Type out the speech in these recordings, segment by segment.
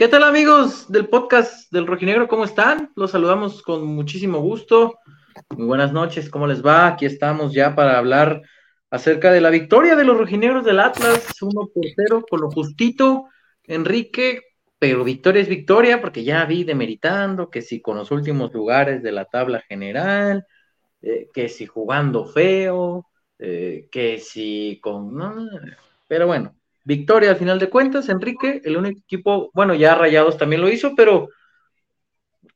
¿Qué tal amigos del podcast del Rojinegro? ¿Cómo están? Los saludamos con muchísimo gusto. Muy buenas noches, ¿cómo les va? Aquí estamos ya para hablar acerca de la victoria de los rojinegros del Atlas, uno por cero, con lo justito, Enrique, pero victoria es victoria, porque ya vi demeritando que si con los últimos lugares de la tabla general, eh, que si jugando feo, eh, que si con... pero bueno, victoria al final de cuentas, Enrique, el único equipo, bueno, ya Rayados también lo hizo, pero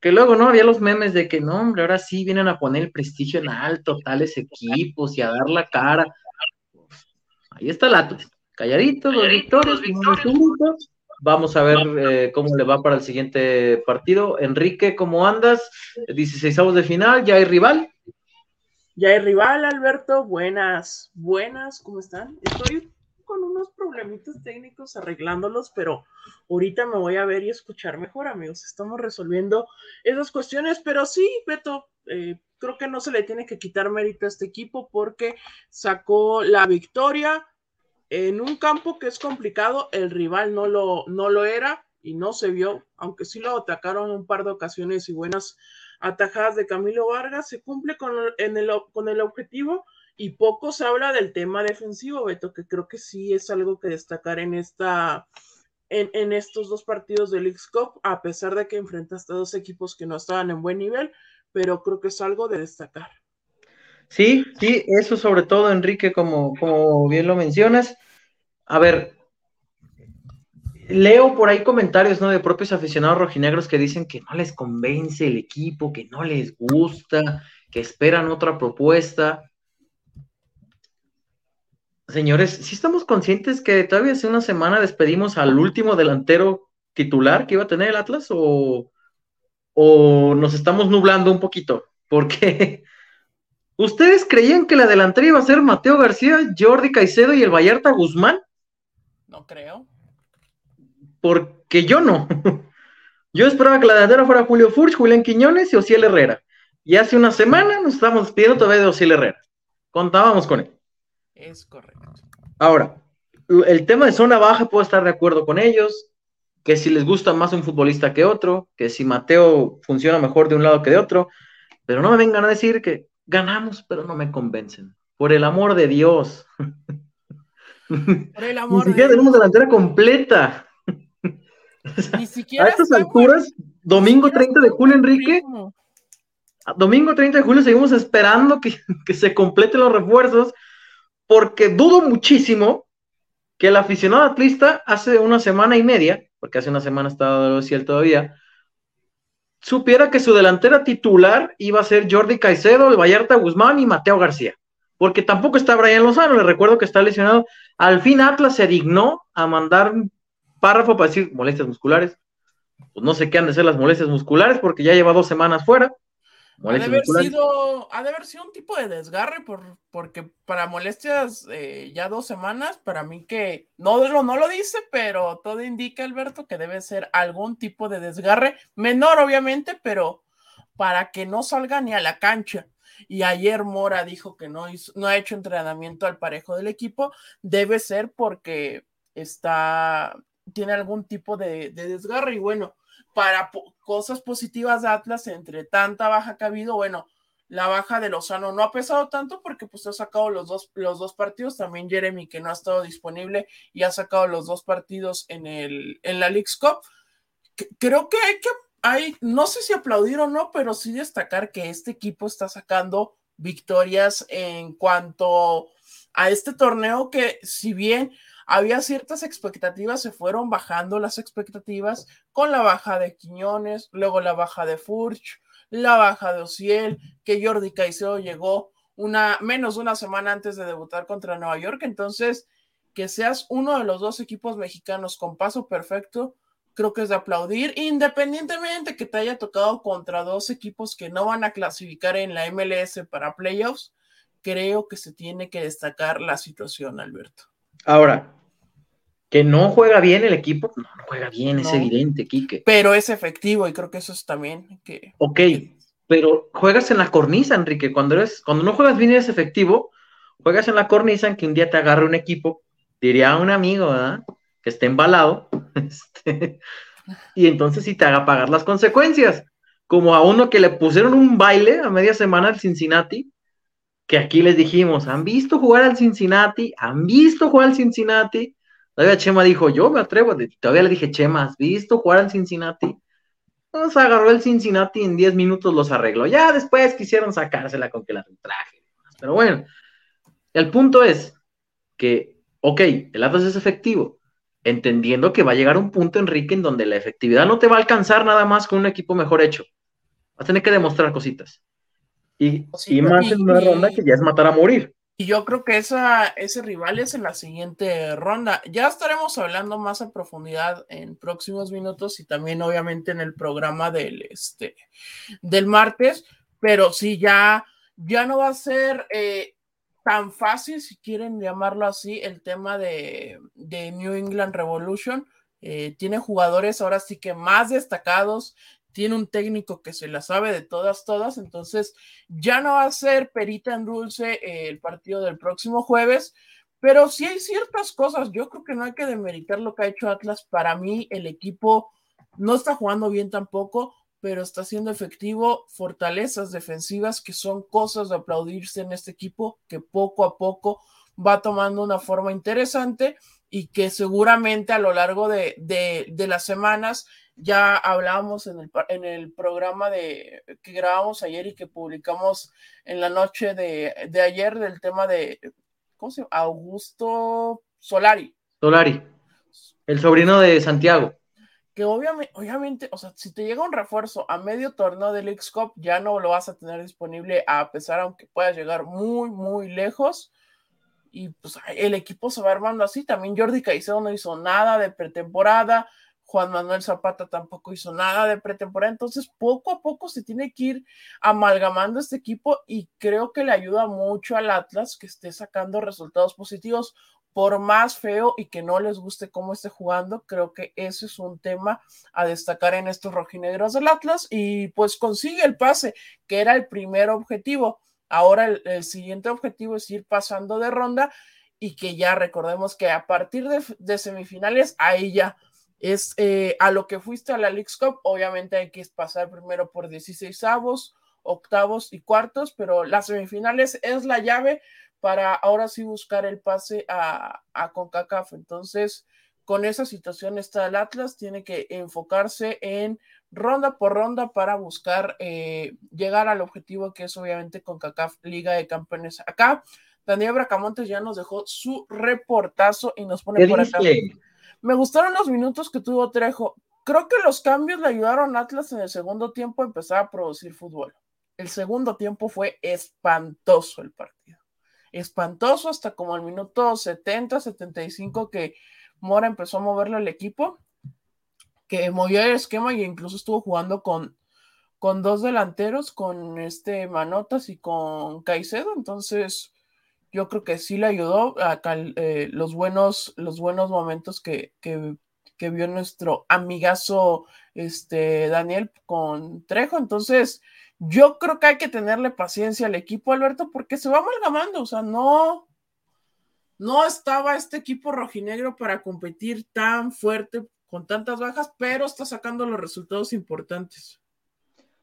que luego, ¿no? Había los memes de que, no, hombre, ahora sí vienen a poner el prestigio en alto, tales equipos y a dar la cara. Ahí está el Atlas, calladitos, los victorios, Vamos a ver eh, cómo le va para el siguiente partido. Enrique, ¿cómo andas? 16 de final, ¿ya hay rival? Ya hay rival, Alberto. Buenas, buenas, ¿cómo están? Estoy con unos problemitos técnicos arreglándolos, pero ahorita me voy a ver y escuchar mejor, amigos. Estamos resolviendo esas cuestiones, pero sí, Beto, eh, creo que no se le tiene que quitar mérito a este equipo porque sacó la victoria en un campo que es complicado. El rival no lo, no lo era y no se vio, aunque sí lo atacaron un par de ocasiones y buenas atajadas de Camilo Vargas, se cumple con el, con el objetivo y poco se habla del tema defensivo, Beto, que creo que sí es algo que destacar en esta en, estos dos partidos del X Cup, a pesar de que enfrentaste a dos equipos que no estaban en buen nivel, pero creo que es algo de destacar. Sí, sí, eso sobre todo, Enrique, como, como bien lo mencionas. A ver, leo por ahí comentarios ¿no? de propios aficionados rojinegros que dicen que no les convence el equipo, que no les gusta, que esperan otra propuesta. Señores, ¿sí estamos conscientes que todavía hace una semana despedimos al último delantero titular que iba a tener el Atlas o, o nos estamos nublando un poquito? Porque ¿ustedes creían que la delantera iba a ser Mateo García, Jordi Caicedo y el Vallarta Guzmán? No creo. Porque yo no. Yo esperaba que la delantera fuera Julio Furch, Julián Quiñones y Ociel Herrera. Y hace una semana nos estamos pidiendo todavía de Ociel Herrera. Contábamos con él. Es correcto. Ahora, el tema de zona baja puedo estar de acuerdo con ellos, que si les gusta más un futbolista que otro, que si Mateo funciona mejor de un lado que de otro, pero no me vengan a decir que ganamos, pero no me convencen. Por el amor de Dios. Por el amor Ni siquiera tenemos delantera completa. Ni siquiera a estas alturas, domingo 30 de julio, Enrique, domingo 30 de julio seguimos esperando que, que se completen los refuerzos porque dudo muchísimo que el aficionado atlista hace una semana y media, porque hace una semana estaba cielo todavía, supiera que su delantera titular iba a ser Jordi Caicedo, el Vallarta Guzmán y Mateo García. Porque tampoco está Brian Lozano, le recuerdo que está lesionado. Al fin Atlas se dignó a mandar un párrafo para decir molestias musculares. Pues no sé qué han de ser las molestias musculares porque ya lleva dos semanas fuera. Ha de, haber sido, ha de haber sido un tipo de desgarre, por, porque para molestias eh, ya dos semanas, para mí que no, no lo dice, pero todo indica, Alberto, que debe ser algún tipo de desgarre, menor obviamente, pero para que no salga ni a la cancha. Y ayer Mora dijo que no, no ha hecho entrenamiento al parejo del equipo, debe ser porque está, tiene algún tipo de, de desgarre. Y bueno para cosas positivas de Atlas entre tanta baja que ha habido, bueno, la baja de Lozano no ha pesado tanto porque pues ha sacado los dos, los dos partidos, también Jeremy que no ha estado disponible y ha sacado los dos partidos en, el, en la League's Cup. creo que hay que, hay, no sé si aplaudir o no, pero sí destacar que este equipo está sacando victorias en cuanto a este torneo que si bien había ciertas expectativas, se fueron bajando las expectativas con la baja de Quiñones, luego la baja de Furch, la baja de Ociel, que Jordi Caicedo llegó una menos de una semana antes de debutar contra Nueva York, entonces que seas uno de los dos equipos mexicanos con paso perfecto, creo que es de aplaudir, independientemente que te haya tocado contra dos equipos que no van a clasificar en la MLS para playoffs, creo que se tiene que destacar la situación, Alberto. Ahora, que no juega bien el equipo, no, no juega bien, es evidente, Quique. Pero es efectivo y creo que eso es también que... Ok, pero juegas en la cornisa, Enrique, cuando, eres, cuando no juegas bien y eres efectivo, juegas en la cornisa en que un día te agarre un equipo, diría un amigo, ¿verdad? Que esté embalado, este, Y entonces sí te haga pagar las consecuencias. Como a uno que le pusieron un baile a media semana al Cincinnati, que aquí les dijimos, ¿han visto jugar al Cincinnati? ¿Han visto jugar al Cincinnati? Todavía Chema dijo, yo me atrevo, todavía le dije, Chema, ¿has visto jugar al Cincinnati? Nos agarró el Cincinnati en 10 minutos los arregló. Ya después quisieron sacársela con que la traje. Pero bueno, el punto es que, ok, el Atlas es efectivo, entendiendo que va a llegar un punto, Enrique, en donde la efectividad no te va a alcanzar nada más con un equipo mejor hecho. Vas a tener que demostrar cositas. Y, más en una ronda que ya es matar a morir. Y yo creo que esa, ese rival es en la siguiente ronda. Ya estaremos hablando más a profundidad en próximos minutos y también obviamente en el programa del, este, del martes, pero sí, ya, ya no va a ser eh, tan fácil, si quieren llamarlo así, el tema de, de New England Revolution. Eh, tiene jugadores ahora sí que más destacados, tiene un técnico que se la sabe de todas, todas, entonces ya no va a ser perita en dulce eh, el partido del próximo jueves, pero sí hay ciertas cosas, yo creo que no hay que demeritar lo que ha hecho Atlas, para mí el equipo no está jugando bien tampoco, pero está siendo efectivo, fortalezas defensivas que son cosas de aplaudirse en este equipo, que poco a poco va tomando una forma interesante y que seguramente a lo largo de, de las semanas ya hablábamos en el, en el programa de, que grabamos ayer y que publicamos en la noche de, ayer del tema de, ¿cómo se llama? Augusto Solari. Solari, el sobrino de Santiago. Que obviamente, obviamente, o sea, si te llega un refuerzo a medio torneo del x ya no lo vas a tener disponible a pesar aunque puedas llegar muy, muy lejos. Y pues el equipo se va armando así. También Jordi Caicedo no hizo nada de pretemporada. Juan Manuel Zapata tampoco hizo nada de pretemporada, entonces poco a poco se tiene que ir amalgamando este equipo y creo que le ayuda mucho al Atlas que esté sacando resultados positivos, por más feo y que no les guste cómo esté jugando, creo que ese es un tema a destacar en estos rojinegros del Atlas y pues consigue el pase, que era el primer objetivo. Ahora el, siguiente objetivo es ir pasando de ronda y que ya recordemos que a partir de, semifinales, ahí ya es eh, a lo que fuiste a la Cup, obviamente hay que pasar primero por 16 avos, octavos y cuartos, pero las semifinales es la llave para ahora sí buscar el pase a, a CONCACAF. Entonces, con esa situación está el Atlas, tiene que enfocarse en ronda por ronda para buscar eh, llegar al objetivo que es obviamente CONCACAF Liga de Campeones. Acá, Daniel Bracamontes ya nos dejó su reportazo y nos pone por acá. Me gustaron los minutos que tuvo Trejo. Creo que los cambios le ayudaron a Atlas en el segundo tiempo a empezar a producir fútbol. El segundo tiempo fue espantoso el partido. Espantoso hasta como el minuto 70, 75 que Mora empezó a moverlo al equipo, que movió el esquema y incluso estuvo jugando con, con dos delanteros, con este Manotas y con Caicedo. Entonces, yo creo que sí le ayudó a eh, los, buenos, los buenos momentos que, que, vio nuestro amigazo este, Daniel con Trejo. Entonces, yo creo que hay que tenerle paciencia al equipo, Alberto, porque se va amalgamando. O sea, no, no estaba este equipo rojinegro para competir tan fuerte con tantas bajas, pero está sacando los resultados importantes.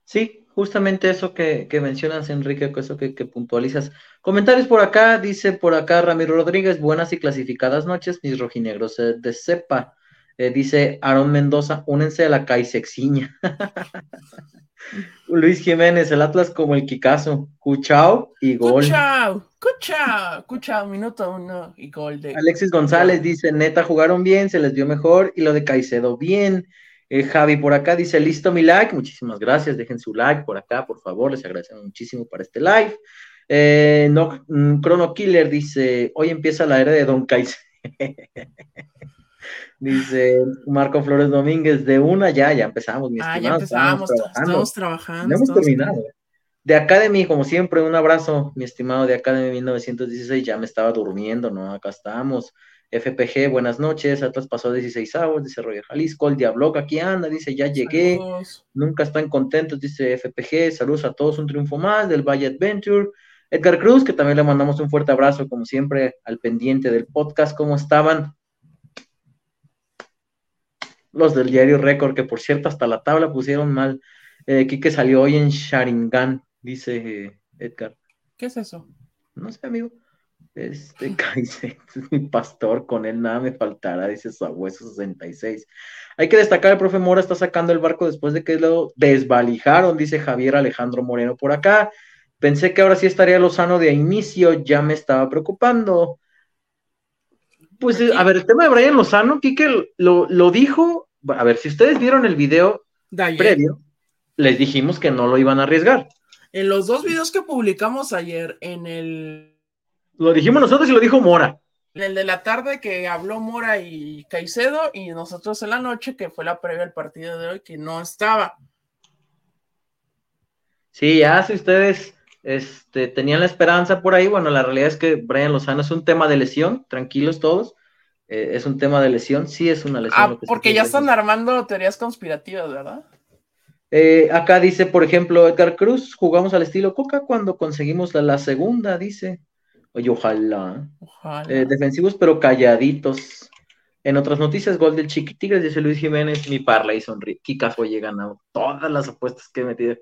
Sí, justamente eso que, mencionas, Enrique, eso que, puntualizas. Comentarios por acá, dice por acá Ramiro Rodríguez, buenas y clasificadas noches, mis rojinegros de cepa. Eh, dice Aaron Mendoza, únense a la Caisexiña. Luis Jiménez, el Atlas como el Kikazo. Cuchao y gol. Cuchao, cuchao, cuchao, minuto uno y gol de. Alexis González dice, neta, jugaron bien, se les dio mejor y lo de Caicedo bien. Eh, Javi por acá dice, listo mi like, muchísimas gracias, dejen su like por acá, por favor, les agradecemos muchísimo para este live. Eh, no, mm, Chrono Killer dice, hoy empieza la era de Don Kaiser. dice Marco Flores Domínguez, de una ya, ya empezamos, mi ah, ya empezamos, estamos trabajando. hemos terminado. De Academy, como siempre, un abrazo, mi estimado de Academy 1916, ya me estaba durmiendo, ¿no? Acá estamos. FPG, buenas noches, Atlas pasó 16 avos, dice Roger Jalisco, el Diablo aquí anda, dice ya llegué, nunca están contentos, dice FPG, saludos a todos, un triunfo más del Valle Adventure. Edgar Cruz, que también le mandamos un fuerte abrazo, como siempre, al pendiente del podcast, ¿cómo estaban? Los del diario Récord, que por cierto hasta la tabla pusieron mal. Eh, que salió hoy en Sharingan, dice Edgar. ¿Qué es eso? No sé, amigo. Este Kaiser, mi pastor, con él nada me faltará, dice su abuelo 66. Hay que destacar, el profe Mora está sacando el barco después de que lo desvalijaron, dice Javier Alejandro Moreno por acá. Pensé que ahora sí estaría Lozano de inicio, ya me estaba preocupando. Pues, a ver, el tema de Brian Lozano, Kike lo, lo dijo. A ver, si ustedes vieron el video previo, les dijimos que no lo iban a arriesgar. En los dos videos que publicamos ayer, en el. Lo dijimos nosotros y lo dijo Mora. En el de la tarde que habló Mora y Caicedo, y nosotros en la noche, que fue la previa al partido de hoy, que no estaba. Sí, ya si ustedes este, tenían la esperanza por ahí, bueno, la realidad es que Brian Lozano es un tema de lesión, tranquilos todos, eh, es un tema de lesión, sí es una lesión. Ah, porque ya están armando teorías conspirativas, ¿verdad? Eh, acá dice, por ejemplo, Edgar Cruz, jugamos al estilo Coca cuando conseguimos la, segunda, dice. Oye, ojalá. Eh, defensivos, pero calladitos. En otras noticias, gol del Chiquitigres, dice Luis Jiménez, mi parla y sonríe. Kika fue ganado todas las apuestas que he metido.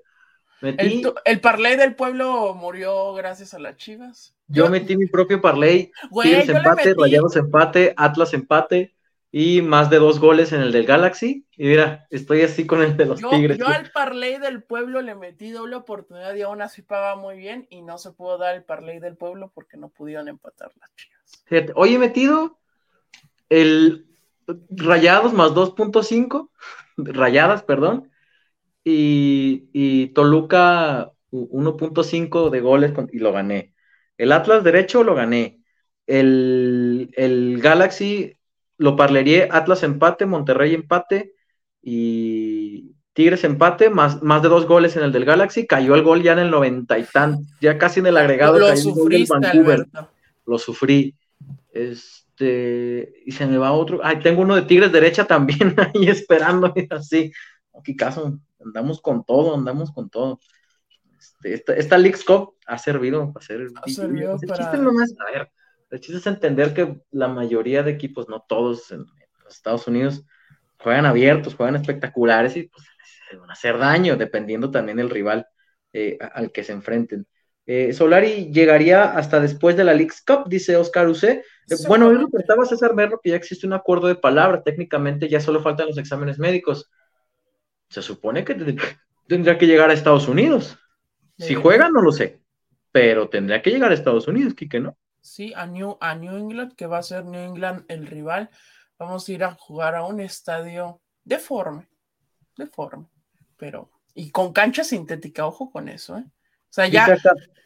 Metí... El, parlay del pueblo murió gracias a las chivas. Yo, metí mi propio parlay. Tigres empate, Rayados empate, Atlas empate, y más de dos goles en el del Galaxy. Y mira, estoy así con el de los Tigres. Yo al parlay del pueblo le metí doble oportunidad y aún así paga muy bien y no se pudo dar el parlay del pueblo porque no pudieron empatar las chivas. Hoy he metido el Rayados más 2.5, Rayadas, perdón, y, y Toluca 1.5 de goles y lo gané. El Atlas derecho lo gané. El, el Galaxy lo parlería Atlas empate, Monterrey empate y Tigres empate, más, más de dos goles en el del Galaxy, cayó el gol ya en el noventa y tan, ya casi en el agregado. Lo Vancouver. Lo sufrí. Este, y se me va otro. Ay, tengo uno de Tigres derecha también ahí esperando, así. Aquí caso, andamos con todo, andamos con todo. Este, esta, esta League's Cup ha servido para hacer. Ha servido para... a ver, el chiste es entender que la mayoría de equipos, no todos en, los Estados Unidos, juegan abiertos, juegan espectaculares y pues van a hacer daño, dependiendo también del rival eh, al que se enfrenten. Eh, Solari llegaría hasta después de la League's Cup, dice Oscar Use. Eh, bueno, lo contaba César Merlo que ya existe un acuerdo de palabra, técnicamente ya solo faltan los exámenes médicos. Se supone que tendría que llegar a Estados Unidos. Si juega, no lo sé, pero tendría que llegar a Estados Unidos, Quique, ¿no? sí, a New, a New England, que va a ser New England el rival. Vamos a ir a jugar a un estadio deforme, deforme, pero y con cancha sintética, ojo con eso, ¿eh? O sea, ya,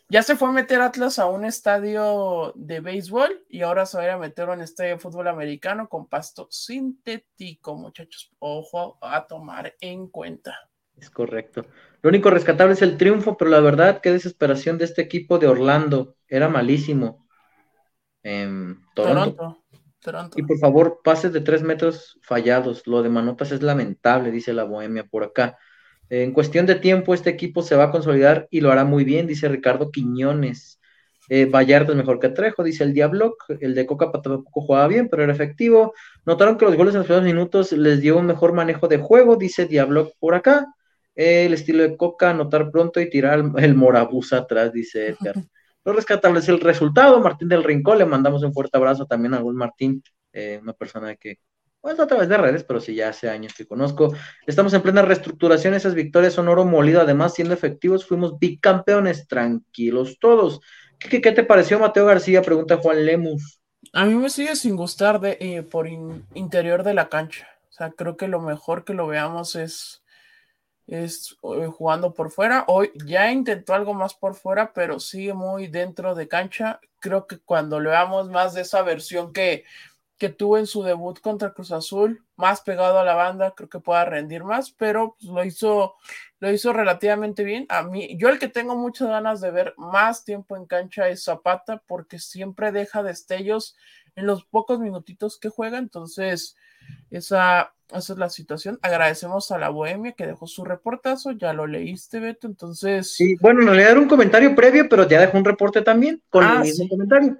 ya se fue a meter Atlas a un estadio de béisbol y ahora se va a ir a meter a un estadio de fútbol americano con pasto sintético, muchachos. Ojo a tomar en cuenta. Es correcto. Lo único rescatable es el triunfo, pero la verdad, qué desesperación de este equipo de Orlando. Era malísimo en Toronto. Y por favor, pases de tres metros fallados. Lo de Manotas es lamentable, dice la Bohemia por acá. En cuestión de tiempo, este equipo se va a consolidar y lo hará muy bien, dice Ricardo Quiñones. Eh, Vallarta es mejor que Trejo, dice el Diablo. El de Coca tampoco jugaba bien, pero era efectivo. Notaron que los goles en los primeros minutos les dio un mejor manejo de juego, dice Diablo por acá. el estilo de Coca, anotar pronto y tirar el, el Morabús atrás, dice Edgar. Lo rescatable es el resultado. Martín del Rincón, le mandamos un fuerte abrazo también a Gus Martín, eh, una persona que, pues a través de redes, pero sí ya hace años que conozco. Estamos en plena reestructuración, esas victorias son oro molido, además siendo efectivos, fuimos bicampeones, tranquilos todos. ¿Qué, te pareció Mateo García? Pregunta Juan Lemus. A mí me sigue sin gustar de, eh, por interior de la cancha. O sea, creo que lo mejor que lo veamos es es eh, jugando por fuera. Hoy ya intentó algo más por fuera, pero sigue muy dentro de cancha. Creo que cuando le veamos más de esa versión que, que tuvo en su debut contra Cruz Azul, más pegado a la banda, creo que pueda rendir más, pero pues, lo hizo, lo hizo relativamente bien. A mí, yo el que tengo muchas ganas de ver más tiempo en cancha es Zapata, porque siempre deja destellos en los pocos minutitos que juega, entonces esa, esa es la situación. Agradecemos a la Bohemia que dejó su reportazo, ya lo leíste, Beto, entonces. Sí, bueno, en realidad era un comentario previo, pero ya dejó un reporte también con el ah, mismo comentario.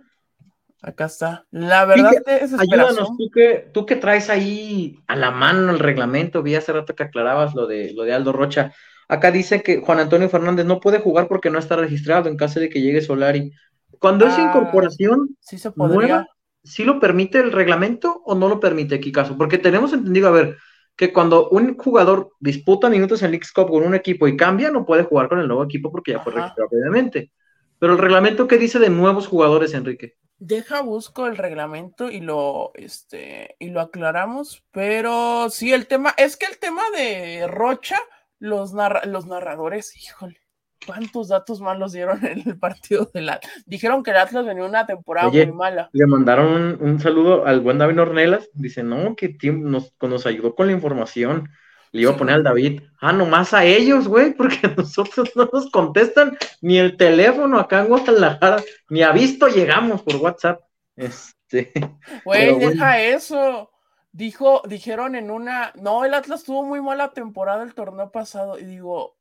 Acá está. La verdad es Ayúdanos, tú que, tú que traes ahí a la mano el reglamento, vi hace rato que aclarabas lo de, lo de Aldo Rocha. Acá dice que Juan Antonio Fernández no puede jugar porque no está registrado en caso de que llegue Solari. Cuando es ah, incorporación sí se nueva, ¿sí lo permite el reglamento o no lo permite, Kikazo? Porque tenemos entendido, a ver, que cuando un jugador disputa minutos en League Cup con un equipo y cambia, no puede jugar con el nuevo equipo porque ya fue registrado previamente. Pero el reglamento, ¿qué dice de nuevos jugadores, Enrique? Deja, busco el reglamento y lo, este, y lo aclaramos, pero sí, el tema, es que el tema de Rocha, los, los narradores, híjole, ¿cuántos datos malos dieron en el partido del Atlas? Dijeron que el Atlas venía una temporada muy mala. Le mandaron un, saludo al buen David Ornelas, dice, no, que nos, nos ayudó con la información. Le iba a poner al David, ah, nomás a ellos, güey, porque nosotros no nos contestan ni el teléfono acá en Guadalajara, ni a visto llegamos por WhatsApp. Este, güey, deja eso. Dijo, dijeron en una, no, el Atlas tuvo muy mala temporada el torneo pasado, y digo,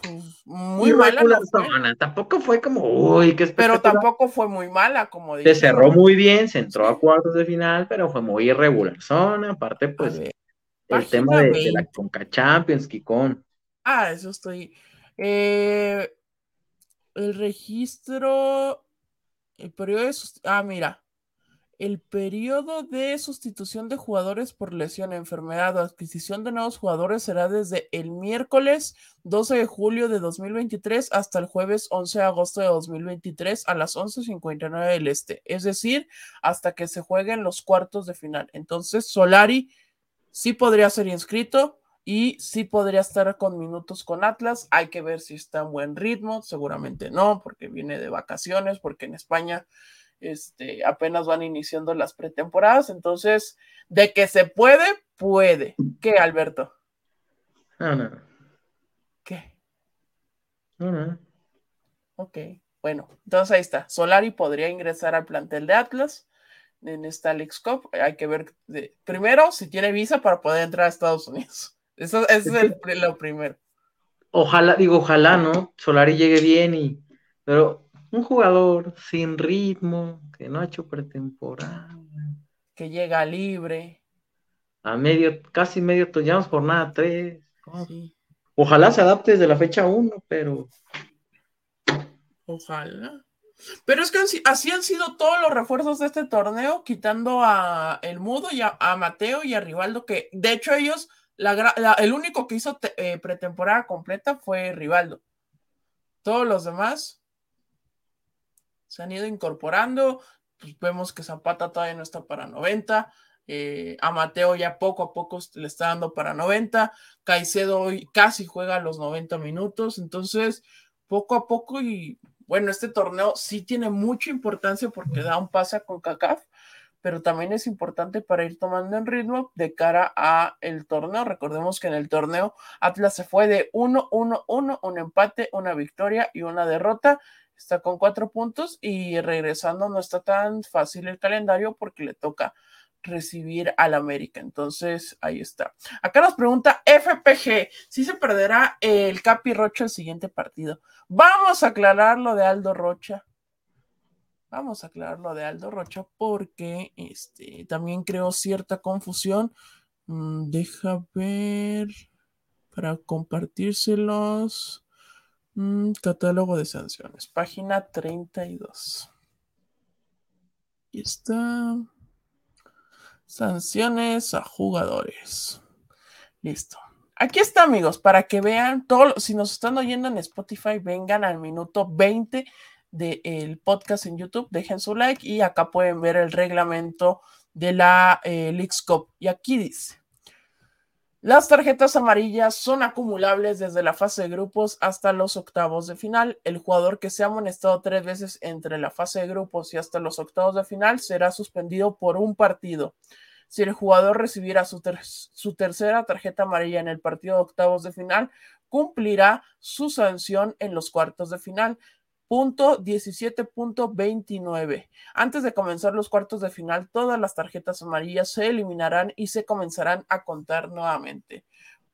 pues muy mala. Tampoco fue como, uy, qué Pero tampoco fue muy mala, como Se cerró muy bien, se entró a cuartos de final, pero fue muy irregular. Zona, aparte, pues el tema de, la Conca Champions, Kikón. Ah, eso estoy. Eh, el registro. El periodo de. Ah, mira. El periodo de sustitución de jugadores por lesión, enfermedad o adquisición de nuevos jugadores será desde el miércoles 12 de julio de 2023 hasta el jueves 11 de agosto de 2023 a las 11.59 del este, es decir, hasta que se jueguen los cuartos de final. Entonces, Solari sí podría ser inscrito y sí podría estar con minutos con Atlas. Hay que ver si está en buen ritmo, seguramente no, porque viene de vacaciones, porque en España este, apenas van iniciando las pretemporadas. Entonces, de que se puede, puede. ¿Qué, Alberto? No, no. ¿Qué? No, no. Ok, bueno, entonces ahí está. Solari podría ingresar al plantel de Atlas en esta League Cup. Hay que ver primero si tiene visa para poder entrar a Estados Unidos. Eso, es lo primero. Ojalá, digo, ojalá, ¿no? Solari llegue bien y. Pero un jugador sin ritmo, que no ha hecho pretemporada. Que llega libre. A medio, casi medio, ya jornada 3. Ojalá se adapte desde la fecha 1, pero. Ojalá. Pero es que así han sido todos los refuerzos de este torneo, quitando a El Mudo y a, Mateo y a Rivaldo, que de hecho ellos, el único que hizo eh, pretemporada completa fue Rivaldo. Todos los demás se han ido incorporando. Pues vemos que Zapata todavía no está para 90. Eh, a Mateo ya poco a poco le está dando para 90. Caicedo hoy casi juega los 90 minutos. Entonces, poco a poco y bueno, este torneo sí tiene mucha importancia porque da un pase con CACAF, pero también es importante para ir tomando en ritmo de cara a el torneo. Recordemos que en el torneo Atlas se fue de 1-1-1, un empate, una victoria y una derrota. Está con cuatro puntos y regresando no está tan fácil el calendario porque le toca recibir al América. Entonces, ahí está. Acá nos pregunta FPG, si se perderá el Capi Rocha el siguiente partido. Vamos a aclarar lo de Aldo Rocha. Vamos a aclarar lo de Aldo Rocha porque este, también creo cierta confusión. Mm, deja ver para compartírselos. Mm, catálogo de sanciones, página 32. Aquí está. Sanciones a jugadores. Listo. Aquí está, amigos, para que vean todo. Si nos están oyendo en Spotify, vengan al minuto 20 del podcast en YouTube, dejen su like y acá pueden ver el reglamento de la eh, Cup. Y aquí dice: las tarjetas amarillas son acumulables desde la fase de grupos hasta los octavos de final. El jugador que se ha amonestado tres veces entre la fase de grupos y hasta los octavos de final será suspendido por un partido. Si el jugador recibiera su, tercera tarjeta amarilla en el partido de octavos de final, cumplirá su sanción en los cuartos de final. Punto 17.29. Antes de comenzar los cuartos de final, todas las tarjetas amarillas se eliminarán y se comenzarán a contar nuevamente.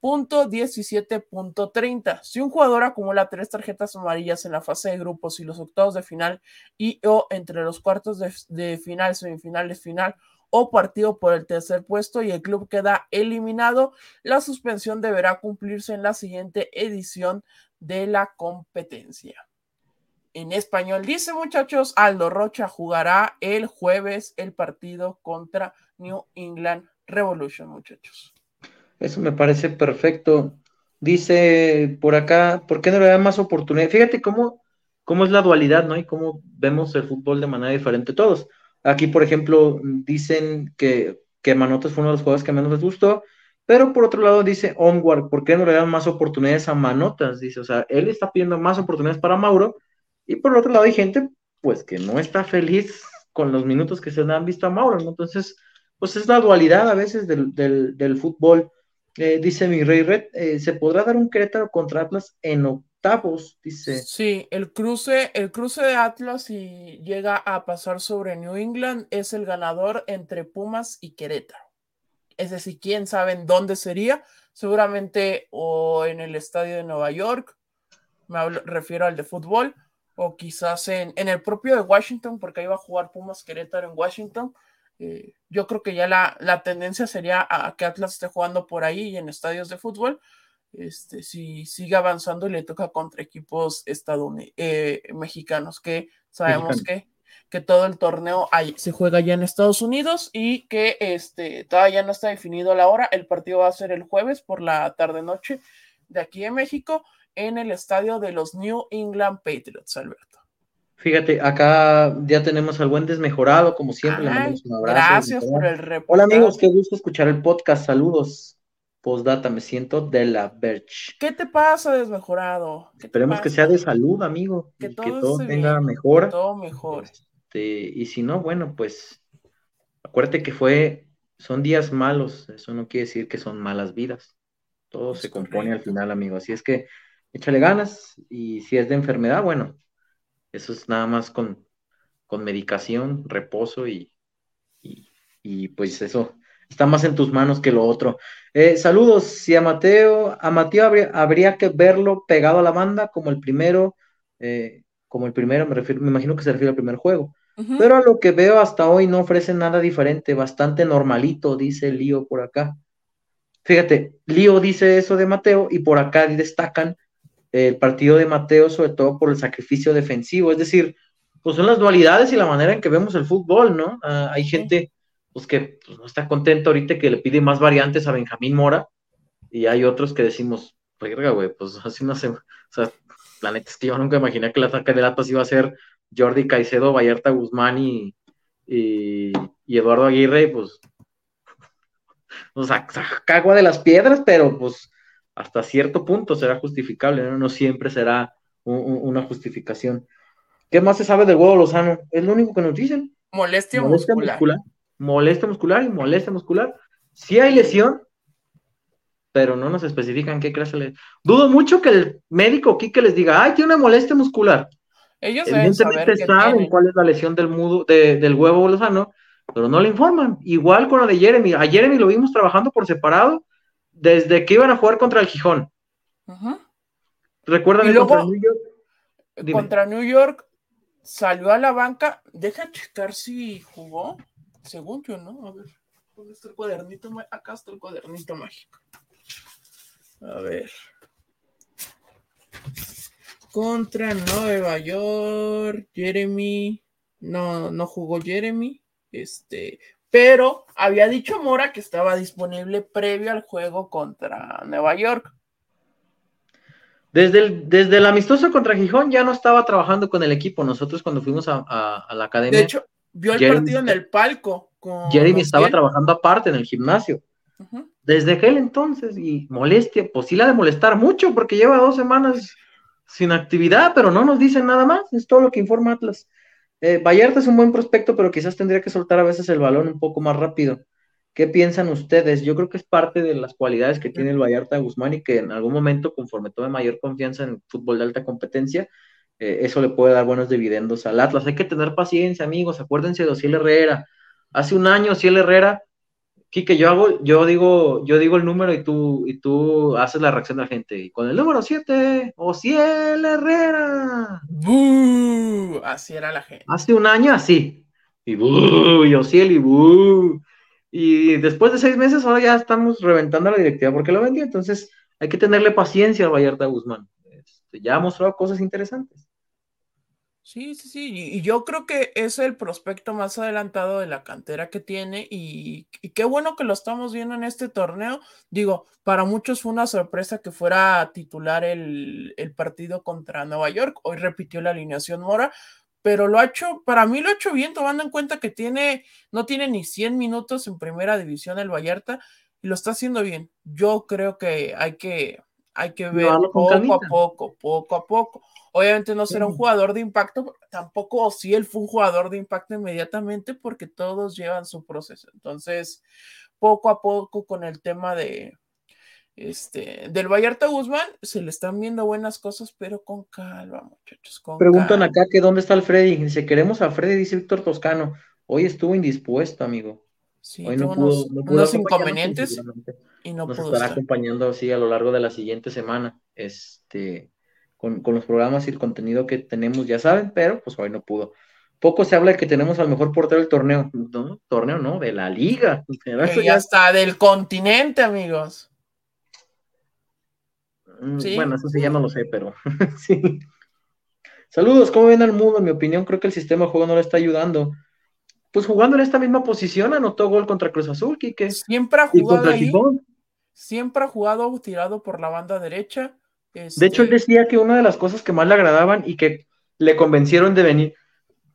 punto 17.30. Si un jugador acumula tres tarjetas amarillas en la fase de grupos y los octavos de final y o entre los cuartos de, de final, semifinales, final o partido por el tercer puesto y el club queda eliminado, la suspensión deberá cumplirse en la siguiente edición de la competencia. En español dice muchachos, Aldo Rocha jugará el jueves el partido contra New England Revolution, muchachos. Eso me parece perfecto. Dice por acá, ¿por qué no le dan más oportunidad? Fíjate cómo, cómo es la dualidad, ¿no? Y cómo vemos el fútbol de manera diferente todos. Aquí, por ejemplo, dicen que, que Manotas fue uno de los jugadores que menos les gustó, pero por otro lado dice Onward, ¿por qué no le dan más oportunidades a Manotas? Dice, o sea, él está pidiendo más oportunidades para Mauro, y por otro lado hay gente, pues, que no está feliz con los minutos que se le han visto a Mauro, ¿no? Entonces, pues es la dualidad a veces del, del, fútbol. Eh, dice mi rey Red, eh, ¿se podrá dar un Querétaro contra Atlas en dice. Sí, el cruce, el cruce de Atlas y llega a pasar sobre New England es el ganador entre Pumas y Querétaro. Es decir, quién sabe en dónde sería, seguramente o en el estadio de Nueva York, me refiero al de fútbol, o quizás en, en, el propio de Washington, porque ahí va a jugar Pumas Querétaro en Washington. Eh, yo creo que ya la, la tendencia sería a, que Atlas esté jugando por ahí y en estadios de fútbol, este, si sigue avanzando y le toca contra equipos estadounidenses, eh, mexicanos, que sabemos que, que todo el torneo se juega ya en Estados Unidos y que este, todavía no está definido la hora. El partido va a ser el jueves por la tarde-noche de aquí en México en el estadio de los New England Patriots, Alberto. Fíjate, acá ya tenemos al buen desmejorado, como siempre. un abrazo. Gracias por el reporte. Hola amigos, qué gusto escuchar el podcast. Saludos. Postdata, me siento de la Birch. ¿Qué te pasa, desmejorado? Esperemos que sea de salud, amigo. Que todo, tenga mejor. todo mejor. Este, y si no, bueno, pues acuérdate que fue, son días malos, eso no quiere decir que son malas vidas. Todo se compone al final, amigo. Así es que échale ganas y si es de enfermedad, bueno, eso es nada más con, con medicación, reposo y, y, y pues eso está más en tus manos que lo otro. Eh, saludos, si a Mateo, a Mateo habría, que verlo pegado a la banda como el primero, eh, como el primero, me refiero, me imagino que se refiere al primer juego. Pero a lo que veo hasta hoy no ofrece nada diferente, bastante normalito, dice Lío por acá. Fíjate, Lío dice eso de Mateo y por acá destacan el partido de Mateo, sobre todo por el sacrificio defensivo. Es decir, pues son las dualidades y la manera en que vemos el fútbol, ¿no? Ah, hay gente pues que pues, no está contento ahorita que le pide más variantes a Benjamín Mora, y hay otros que decimos, verga, güey, pues así no se, o sea, la neta es que yo nunca imaginé que la ataque de latas iba a ser Jordi Caicedo, Vallarta Guzmán y, y, Eduardo Aguirre, pues, o sea, cagua de las piedras, pero pues hasta cierto punto será justificable, no, no siempre será una justificación. ¿Qué más se sabe del huevo Lozano? Es lo único que nos dicen. Molestia, muscular molestia muscular y molestia muscular. Sí hay lesión, pero no nos especifican qué clase le. Dudo mucho que el médico aquí que les diga, ay, tiene una molestia muscular. Ellos saber saben cuál es la lesión del, mudo, del huevo lozano, pero no le informan. Igual con la de Jeremy. A Jeremy lo vimos trabajando por separado desde que iban a jugar contra el Gijón. ¿Recuerdan contra New York? Contra New York salió a la banca. Deja checar si jugó. Según yo, ¿no? A ver, ¿dónde está el cuadernito? Acá está el cuadernito mágico. A ver. Contra Nueva York, Jeremy. No, no jugó Jeremy. Este, pero había dicho Mora que estaba disponible previo al juego contra Nueva York. Desde el, desde el amistoso contra Gijón ya no estaba trabajando con el equipo. Nosotros cuando fuimos a, a la academia. De hecho, vio el partido en el palco. Con Jeremy estaba trabajando aparte en el gimnasio. Desde aquel entonces, y molestia, pues sí la de molestar mucho, porque lleva dos semanas sin actividad, pero no nos dicen nada más, es todo lo que informa Atlas. Eh, Vallarta es un buen prospecto, pero quizás tendría que soltar a veces el balón un poco más rápido. ¿Qué piensan ustedes? Yo creo que es parte de las cualidades que tiene el Vallarta Guzmán y que en algún momento, conforme tome mayor confianza en el fútbol de alta competencia, eh, eso le puede dar buenos dividendos al Atlas. Hay que tener paciencia, amigos. Acuérdense de Ociel Herrera. Hace un año, Ociel Herrera Quique, yo hago, yo digo, yo digo el número y tú, y tú haces la reacción de la gente. Y con el número 7, Ociel Herrera. Así era la gente. Hace un año así. Y ¡buh! y Ociel y ¡buh! Y después de seis meses, ahora ya estamos reventando la directiva porque lo vendió. Entonces, hay que tenerle paciencia al Vallarta Guzmán. Este, ya ha mostrado cosas interesantes. Sí, sí, sí. Y, yo creo que es el prospecto más adelantado de la cantera que tiene y, qué bueno que lo estamos viendo en este torneo. Digo, para muchos fue una sorpresa que fuera titular el, el partido contra Nueva York. Hoy repitió la alineación Mora, pero lo ha hecho, para mí lo ha hecho bien, tomando en cuenta que tiene, no tiene ni 100 minutos en primera división el Vallarta y lo está haciendo bien. Yo creo que hay que, hay que ver poco a poco, poco a poco. Obviamente no será un jugador de impacto, tampoco si él fue un jugador de impacto inmediatamente porque todos llevan su proceso. Entonces, poco a poco con el tema de este del Vallarta Guzmán se le están viendo buenas cosas, pero con calma, muchachos. Preguntan acá que dónde está el Freddy. Dice, queremos a Freddy, dice Víctor Toscano. Hoy estuvo indispuesto, amigo. Sí, Hoy no pudo, unos, inconvenientes y no nos estará acompañando así a lo largo de la siguiente semana. Este con, los programas y el contenido que tenemos, ya saben, pero pues hoy no pudo. Poco se habla de que tenemos al mejor portero del torneo. No, torneo no, de la liga. Y ya está del continente, amigos. Mm, bueno, eso sí ya no lo sé, pero sí. Saludos, ¿cómo ven al mundo? En mi opinión, creo que el sistema de juego no le está ayudando. Pues jugando en esta misma posición, anotó gol contra Cruz Azul, Quique. Siempre ha jugado ahí. Siempre ha jugado tirado por la banda derecha. De hecho, él este decía que una de las cosas que más le agradaban y que le convencieron de venir,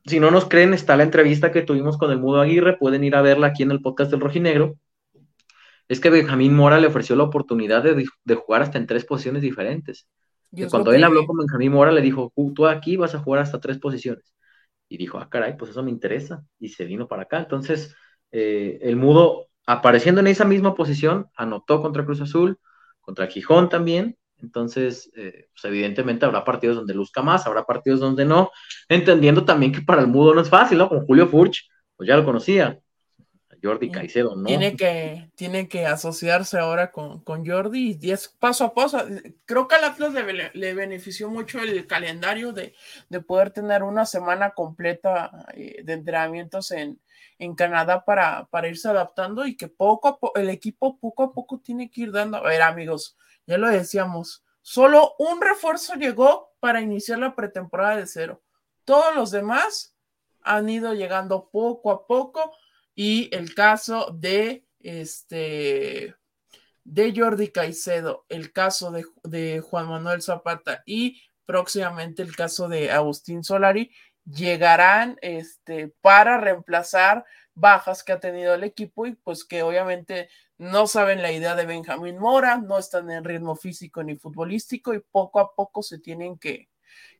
si no nos creen, está la entrevista que tuvimos con el Mudo Aguirre, pueden ir a verla aquí en el podcast del Rojinegro, es que Benjamín Mora le ofreció la oportunidad de, jugar hasta en tres posiciones diferentes. Y cuando él habló con Benjamín Mora, le dijo, tú aquí vas a jugar hasta tres posiciones. Y dijo, ah, caray, pues eso me interesa. Y se vino para acá. Entonces, eh, el Mudo, apareciendo en esa misma posición, anotó contra Cruz Azul, contra Gijón también, entonces, eh, pues evidentemente habrá partidos donde luzca más, habrá partidos donde no, entendiendo tamén que para el mudo no es fácil, ¿no? Con Julio Furch, pues ya lo conocía. Jordi Caicedo, ¿no? Tiene que, tiene que asociarse ahora con, con Jordi y es paso a paso. Creo que al Atlas le, benefició mucho el calendario de, de, poder tener una semana completa eh, de entrenamientos en, en Canadá para, para irse adaptando y que poco a poco, el equipo poco a poco tiene que ir dando. A ver, amigos, ya lo decíamos, solo un refuerzo llegó para iniciar la pretemporada de cero. Todos los demás han ido llegando poco a poco y el caso de este de Jordi Caicedo, el caso de, Juan Manuel Zapata y próximamente el caso de Agustín Solari llegarán este, para reemplazar bajas que ha tenido el equipo y pues que obviamente no saben la idea de Benjamín Mora, no están en ritmo físico ni futbolístico y poco a poco se tienen que,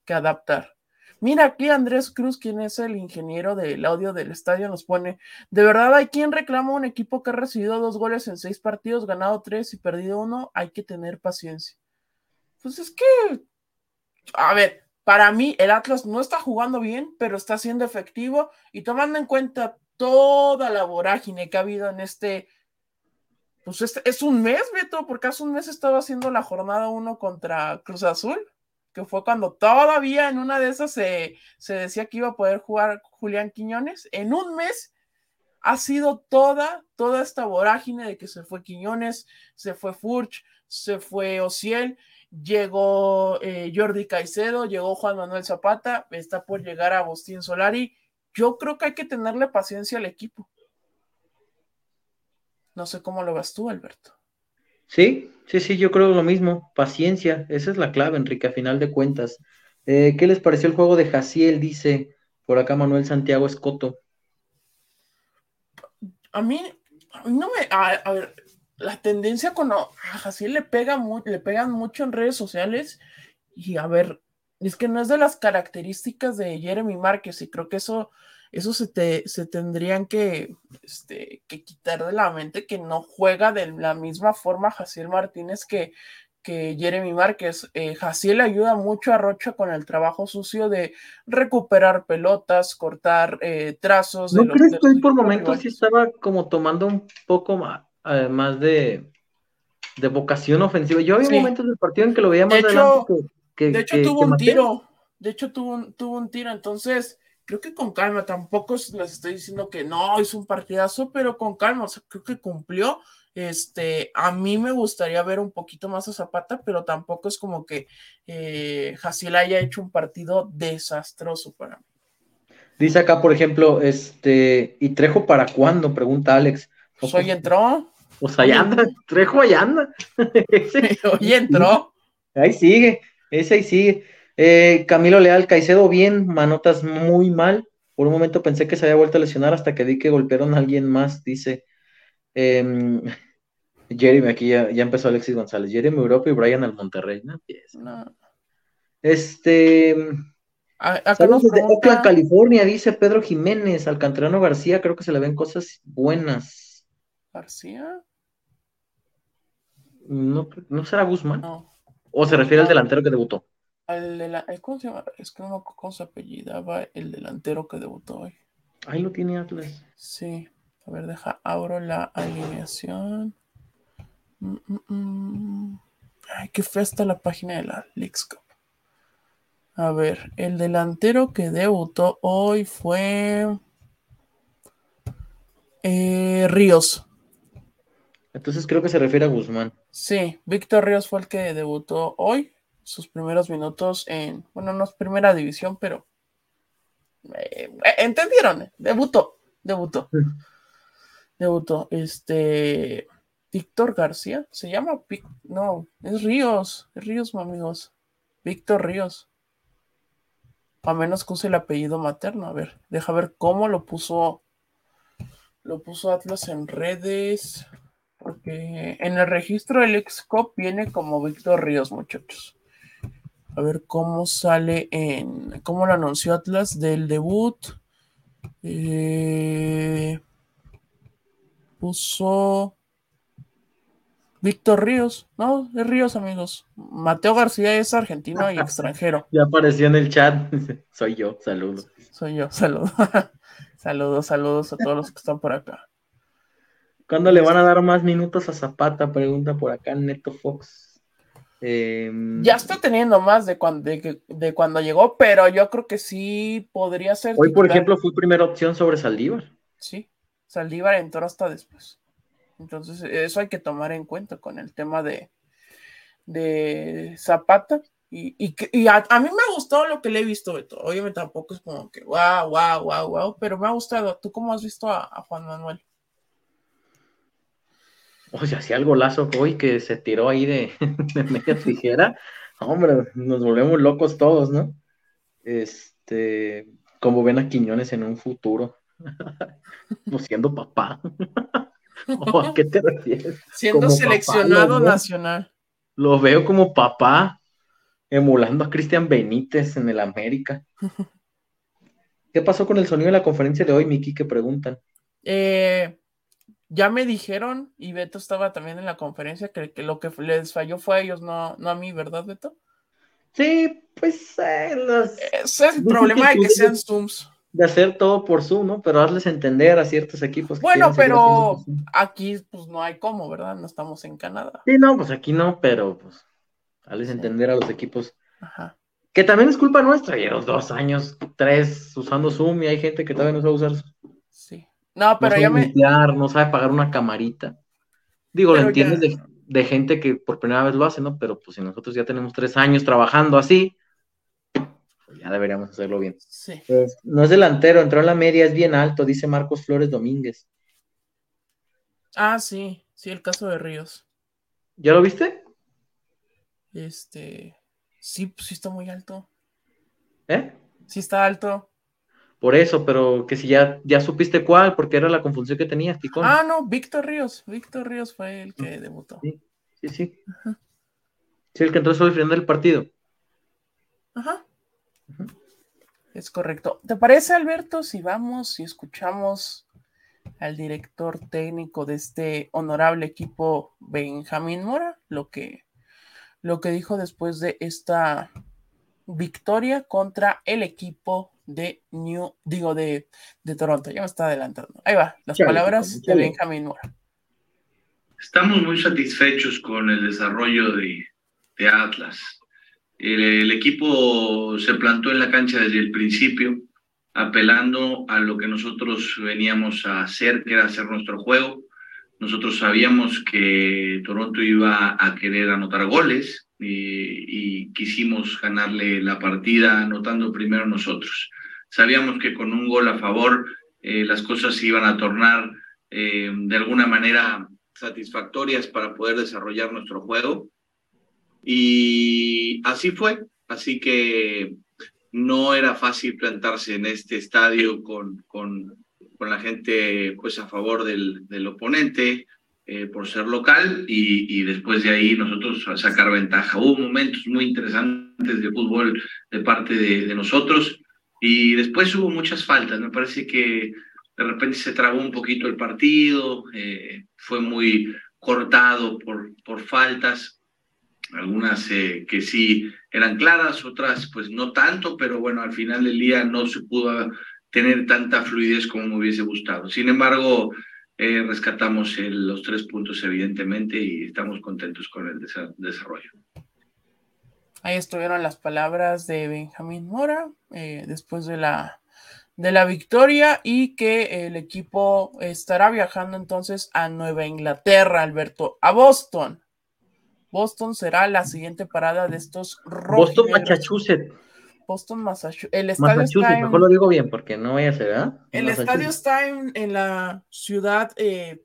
adaptar. Mira aquí Andrés Cruz, quien es el ingeniero del audio del estadio, nos pone, de verdad hay quien reclama un equipo que ha recibido dos goles en seis partidos, ganado tres y perdido uno, hay que tener paciencia. Pues es que, a ver, para mí el Atlas no está jugando bien, pero está siendo efectivo y tomando en cuenta toda la vorágine que ha habido en este pues es, un mes, Beto, porque hace un mes estaba haciendo la jornada 1 contra Cruz Azul, que fue cuando todavía en una de esas se, decía que iba a poder jugar Julián Quiñones. En un mes ha sido toda, toda esta vorágine de que se fue Quiñones, se fue Furch, se fue Ociel, llegó eh, Jordi Caicedo, llegó Juan Manuel Zapata, está por llegar Agustín Solari. Yo creo que hay que tenerle paciencia al equipo. No sé cómo lo vas tú, Alberto. Sí, sí, sí, yo creo lo mismo. Paciencia, esa es la clave, Enrique, a final de cuentas. Eh, ¿Qué les pareció el juego de Jaciel? Dice por acá Manuel Santiago Escoto. A mí, a no me. A, ver, la tendencia con a Jaciel le, pega le pegan mucho en redes sociales y a ver, es que no es de las características de Jeremy Márquez y creo que eso eso se, te, se tendrían que, este, que quitar de la mente que no juega de la misma forma Jaciel Martínez que, que Jeremy Márquez. Eh, Jaciel ayuda mucho a Rocha con el trabajo sucio de recuperar pelotas, cortar eh, trazos. ¿No crees que hoy por momentos sí estaba como tomando un poco más, más de, de vocación ofensiva? Yo había momentos del partido en que lo veía más de hecho, que, De hecho, tuvo un tiro. De hecho, tuvo tuvo un tiro. Entonces, creo que con calma, tampoco les estoy diciendo que no, es un partidazo, pero con calma, o sea, creo que cumplió. Este, a mí me gustaría ver un poquito más a Zapata, pero tampoco es como que eh, Jaciel haya hecho un partido desastroso para mí. Dice acá, por ejemplo, este, ¿y Trejo para cuándo? Pregunta Alex. Pues hoy entró. Pues allá anda, Trejo allá anda. hoy entró. Ahí sigue, ese ahí sigue. Eh, Camilo Leal, Caicedo bien, Manotas muy mal. Por un momento pensé que se había vuelto a lesionar hasta que vi que golpearon a alguien más, dice em, Jeremy, aquí ya, empezó Alexis González. Jeremy Europa y Brian al Monterrey, ¿no? Este. de Oakland, California, dice Pedro Jiménez, Alcantarano García, creo que se le ven cosas buenas. ¿García? No, ¿no será Guzmán? ¿O se refiere al delantero que debutó? Eh, ¿Cómo se llama? Es que no me cómo se apellidaba el delantero que debutó hoy. Ahí lo tiene Atlas. Sí. A ver, deja, abro la alineación. Mm, mm, mm. Ay, qué fea está la página de la Leagues Cup. A ver, el delantero que debutó hoy fue eh, Ríos. Entonces creo que se refiere a Guzmán. Sí, Víctor Ríos fue el que debutó hoy sus primeros minutos en, bueno, no es primera división, pero eh, entendieron, debutó, debutó. Debutó. Este Víctor García, se llama, no, es Ríos, es Ríos, amigos. Víctor Ríos. A menos que use el apellido materno. A ver, deja ver cómo lo puso. Lo puso Atlas en redes. Porque en el registro del Excop viene como Víctor Ríos, muchachos. A ver cómo sale en. ¿Cómo lo anunció Atlas del debut? Eh, puso. Víctor Ríos, no, es Ríos, amigos. Mateo García es argentino y extranjero. Ya apareció en el chat. Soy yo, saludos. Soy yo, saludos. saludos, saludos a todos los que están por acá. ¿Cuándo le van a dar más minutos a Zapata? Pregunta por acá Neto Fox. Em, ya está teniendo más de cuando, de, cuando llegó, pero yo creo que sí podría ser. Hoy, por ejemplo, fue primera opción sobre Saldívar. Sí, Saldívar entró hasta después. Entonces, eso hay que tomar en cuenta con el tema de, de Zapata. Y, y, a, mí me ha gustado lo que le he visto, Beto. Obviamente tampoco es como que wow, wow, wow, wow, pero me ha gustado. ¿Tú cómo has visto a Juan Manuel? O sea, hacía el golazo hoy que se tiró ahí de, media tijera, hombre, nos volvemos locos todos, ¿no? Este, como ven a Quiñones en un futuro, no siendo papá. ¿O a qué te refieres? Siendo seleccionado nacional. Lo veo como papá, emulando a Cristian Benítez en el América. ¿Qué pasó con el sonido de la conferencia de hoy, Miki? Que preguntan. Eh, ya me dijeron, y Beto estaba también en la conferencia, que, lo que les falló fue a ellos, no, no a mí, ¿verdad, Beto? Sí, pues eh, Ese es el problema de que sean Zooms. De hacer todo por Zoom, ¿no? Pero hazles entender a ciertos equipos. bueno, pero aquí pues no hay cómo, ¿verdad? No estamos en Canadá. Sí, no, pues aquí no, pero pues hazles entender a los equipos. Ajá. Que también es culpa nuestra, llevamos dos años, tres usando Zoom y hay gente que todavía no sabe usar no, pero ya me. no sabe pagar una camarita. Digo, lo entiendes de, gente que por primera vez lo hace, ¿no? Pero pues si nosotros ya tenemos tres años trabajando así, pues ya deberíamos hacerlo bien. Sí. Pues, no es delantero, entró en la media, es bien alto, dice Marcos Flores Domínguez. Ah, sí, sí, el caso de Ríos. ¿Ya lo viste? Este. Sí, pues sí está muy alto. ¿Eh? Sí está alto. Por eso, pero que si ya, ya supiste cuál, porque era la confusión que tenías, Ticón. Ah, no, Víctor Ríos. Víctor Ríos fue el que debutó. Sí, sí, sí. Sí, el que entró el final del partido. Ajá. Es correcto. ¿Te parece, Alberto, si vamos y escuchamos al director técnico de este honorable equipo, Benjamín Mora, lo que, lo que dijo después de esta victoria contra el equipo de New, digo, de, Toronto. Ya me está adelantando. Ahí va, las palabras de Benjamin Mora. Estamos muy satisfechos con el desarrollo de, Atlas. El, equipo se plantó en la cancha desde el principio, apelando a lo que nosotros veníamos a hacer, que era hacer nuestro juego. Nosotros sabíamos que Toronto iba a querer anotar goles y, quisimos ganarle la partida anotando primero nosotros. Sabíamos que con un gol a favor eh, las cosas se iban a tornar eh, de alguna manera satisfactorias para poder desarrollar nuestro juego. Y así fue. Así que no era fácil plantarse en este estadio con, con, con la gente pues a favor del, del oponente eh, por ser local y, y, después de ahí nosotros a sacar ventaja. Hubo momentos muy interesantes de fútbol de parte de, de nosotros y después hubo muchas faltas. Me parece que de repente se trabó un poquito el partido, eh, fue muy cortado por, por faltas, algunas eh, que sí eran claras, otras pues no tanto, pero bueno, al final del día no se pudo tener tanta fluidez como me hubiese gustado. Sin embargo, eh, rescatamos los tres puntos evidentemente y estamos contentos con el desarrollo. Ahí estuvieron las palabras de Benjamín Mora después de la de la victoria y que el equipo estará viajando entonces a Nueva Inglaterra, Alberto, a Boston. Boston será la siguiente parada de estos Boston, Massachusetts. Boston, Massachusetts. El estadio está mejor lo digo bien porque no vaya a ser, ¿verdad? El estadio está en, la ciudad eh,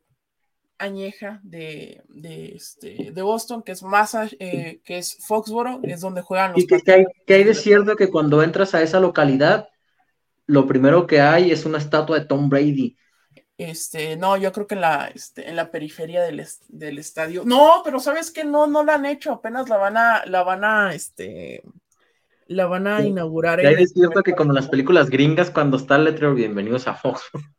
añeja de, de, este, de, Boston, que es Massa, eh, que es Foxboro, es donde juegan los. ¿Y que, hay, que hay de cierto que cuando entras a esa localidad lo primero que hay es una estatua de Tom Brady. Este, no, yo creo que en la, este, en la periferia del, del, estadio. No, pero sabes que no, no la han hecho, apenas la van a, la van a, este, la van a inaugurar. es cierto que como en las películas gringas, cuando está el letrero Bienvenidos a Fox,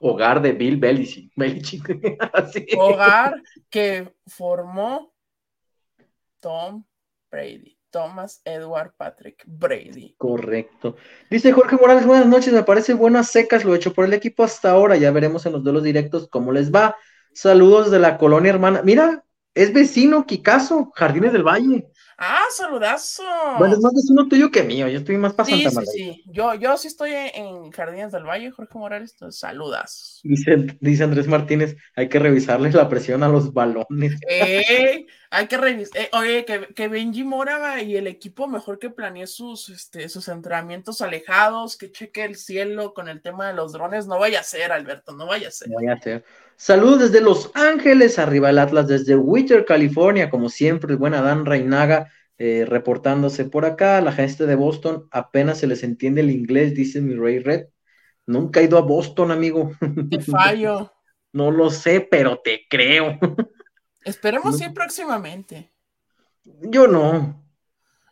hogar de Bill Belichick. Hogar que formó Tom Brady. Thomas Edward Patrick Brady. Correcto. Dice Jorge Morales, buenas noches, me parece buenas secas lo hecho por el equipo hasta ahora, ya veremos en los duelos directos cómo les va. Saludos de la colonia hermana. Mira, es vecino, Kikazo, Jardines del Valle. Ah, saludazo. Bueno, es más vecino tuyo que mío, yo estoy más pasando. Sí, sí, sí. Yo, yo sí estoy en Jardines del Valle, Jorge Morales, entonces saludas. Dice, dice Andrés Martínez, hay que revisarles la presión a los balones. Eh, hay que revisar, eh, oye, que, que, Benji Mora y el equipo mejor que planee sus, este, sus entrenamientos alejados, que cheque el cielo con el tema de los drones, no vaya a ser, Alberto, no vaya a ser. No vaya a ser. Saludos desde Los Ángeles, arriba el Atlas desde Witter, California, como siempre, buena Dan Reinaga eh, reportándose por acá. La gente de Boston apenas se les entiende el inglés, dice mi Rey Red. Nunca he ido a Boston, amigo. Te fallo. no lo sé, pero te creo. Esperemos ir próximamente. Yo no.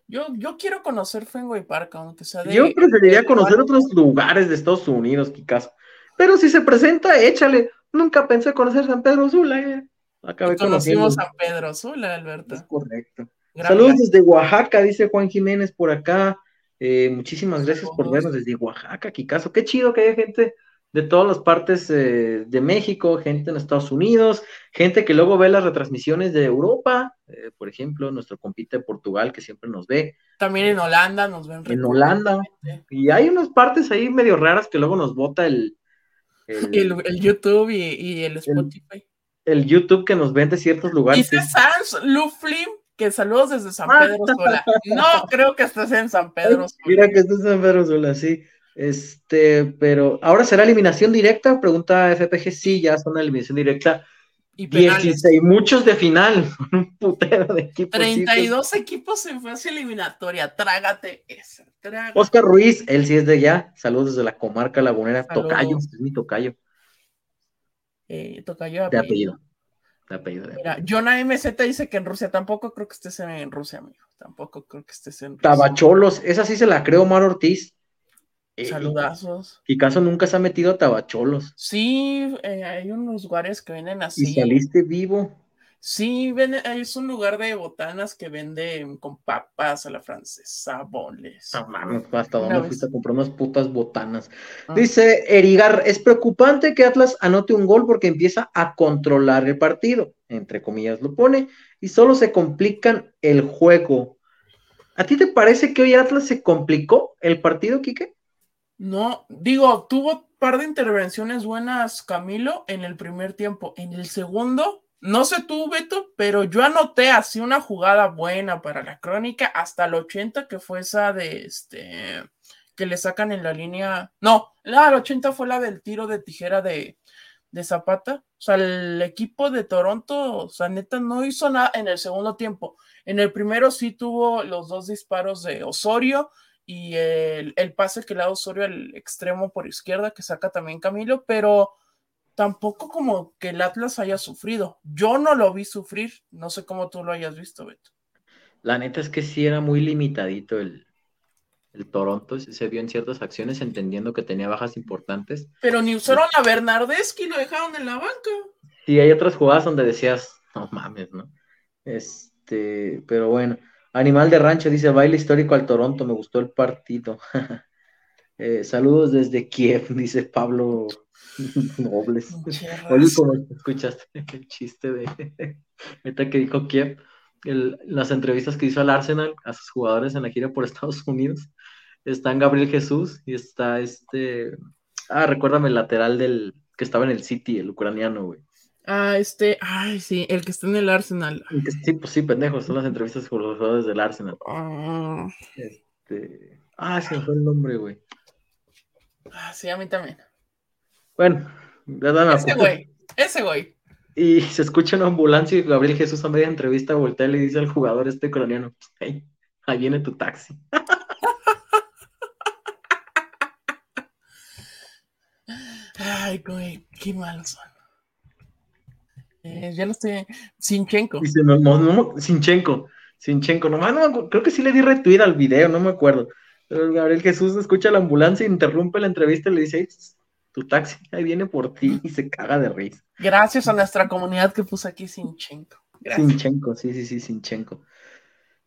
Yo, yo quiero conocer Fenway Park, aunque sea de. Yo preferiría conocer otros lugares de Estados Unidos, Kikazo. Pero si se presenta, échale. Nunca pensé conocer San Pedro Sula. Eh. Acabé conocimos San Pedro Sula, Alberto. Es correcto. Saludos desde Oaxaca, dice Juan Jiménez por acá. Eh, muchísimas gracias por vernos desde Oaxaca, Kikazo. Qué chido que haya gente de todas las partes eh, de México, gente en Estados Unidos, gente que luego ve las retransmisiones de Europa, eh, por ejemplo, nuestro compite de Portugal que siempre nos ve. También en Holanda nos ven. En Holanda. Y hay unas partes ahí medio raras que luego nos bota el, el, YouTube y, el Spotify. El, YouTube que nos vende ciertos lugares. Dice Sans Luflim que saludos desde San Pedro Sola. No creo que estés en San Pedro. Mira que estés en San Pedro Sola, sí. Este, pero ahora será eliminación directa, pregunta FPG, sí, ya son eliminación directa. Y, muchos de final, un putero de equipos. 32 equipos en fase eliminatoria, trágate esa. Oscar Ruiz, él sí es de allá, saludos desde la comarca lagunera, Tocayo, es mi Tocayo. Eh, tocayo de apellido. De apellido, Mira, Jonah MZ dice que en Rusia tampoco creo que estés en Rusia, amigo. Tampoco creo que estés en Rusia. Tabacholos, esa sí se la creo, Omar Ortiz. Eh, Saludazos. Y caso nunca se ha metido a Tabacholos. Sí, eh, hay unos lugares que vienen así. Y saliste vivo. Sí, es un lugar de botanas que vende con papas a la francesa, boles. Mames, hasta dónde fuiste a comprar unas putas botanas. Ah. Dice Erigar, es preocupante que Atlas anote un gol porque empieza a controlar el partido, entre comillas lo pone, y solo se complican el juego. ¿A ti te parece que hoy Atlas se complicó el partido, Quique? No, digo, tuvo un par de intervenciones buenas Camilo en el primer tiempo. En el segundo, no sé tú, Beto, pero yo anoté así una jugada buena para la crónica hasta el 80, que fue esa de este que le sacan en la línea. No, la del 80 fue la del tiro de tijera de, de Zapata. O sea, el equipo de Toronto, o sea, neta, no hizo nada en el segundo tiempo. En el primero sí tuvo los dos disparos de Osorio y el, el pase que le da Osorio al extremo por izquierda, que saca también Camilo, pero tampoco como que el Atlas haya sufrido. Yo no lo vi sufrir, no sé cómo tú lo hayas visto, Beto. La neta es que sí era muy limitadito el, el Toronto, se vio en ciertas acciones entendiendo que tenía bajas importantes. Pero ni usaron a Bernardeschi, lo dejaron en la banca. Sí, hay otras jugadas donde decías, no mames, ¿no? Este, pero bueno. Animal de Rancho dice, baile histórico al Toronto, me gustó el partido. Eh, saludos desde Kiev, dice Pablo Nobles. Oye, ¿cómo escuchaste el chiste de meta que dijo Kiev? las entrevistas que hizo al Arsenal, a sus jugadores en la gira por Estados Unidos, están Gabriel Jesús y está este. Ah, recuérdame el lateral del que estaba en el City, el ucraniano, güey. Ah, este, ay, sí, el que está en el Arsenal. Sí, pues sí, pendejo, son las entrevistas con los jugadores del Arsenal. Ah, este, ah se me fue el nombre, güey. Ah, sí, a mí también. Bueno, ese güey, ese güey. Y se escucha una ambulancia y Gabriel Jesús a media entrevista voltea y le dice al jugador este colombiano, hey, ahí viene tu taxi. Ay, güey, qué malos son. Eh, ya lo estoy. Sinchenko. Dice, no, no, no, Sinchenko. Sinchenko, nomás no, creo que sí le di retweet al video, no me acuerdo. Pero Gabriel Jesús escucha la ambulancia, interrumpe la entrevista y le dice, tu taxi ahí viene por ti y se caga de risa. Gracias a nuestra comunidad que puso aquí Sinchenko. Sinchenko, sí, sí, sí, Sinchenko.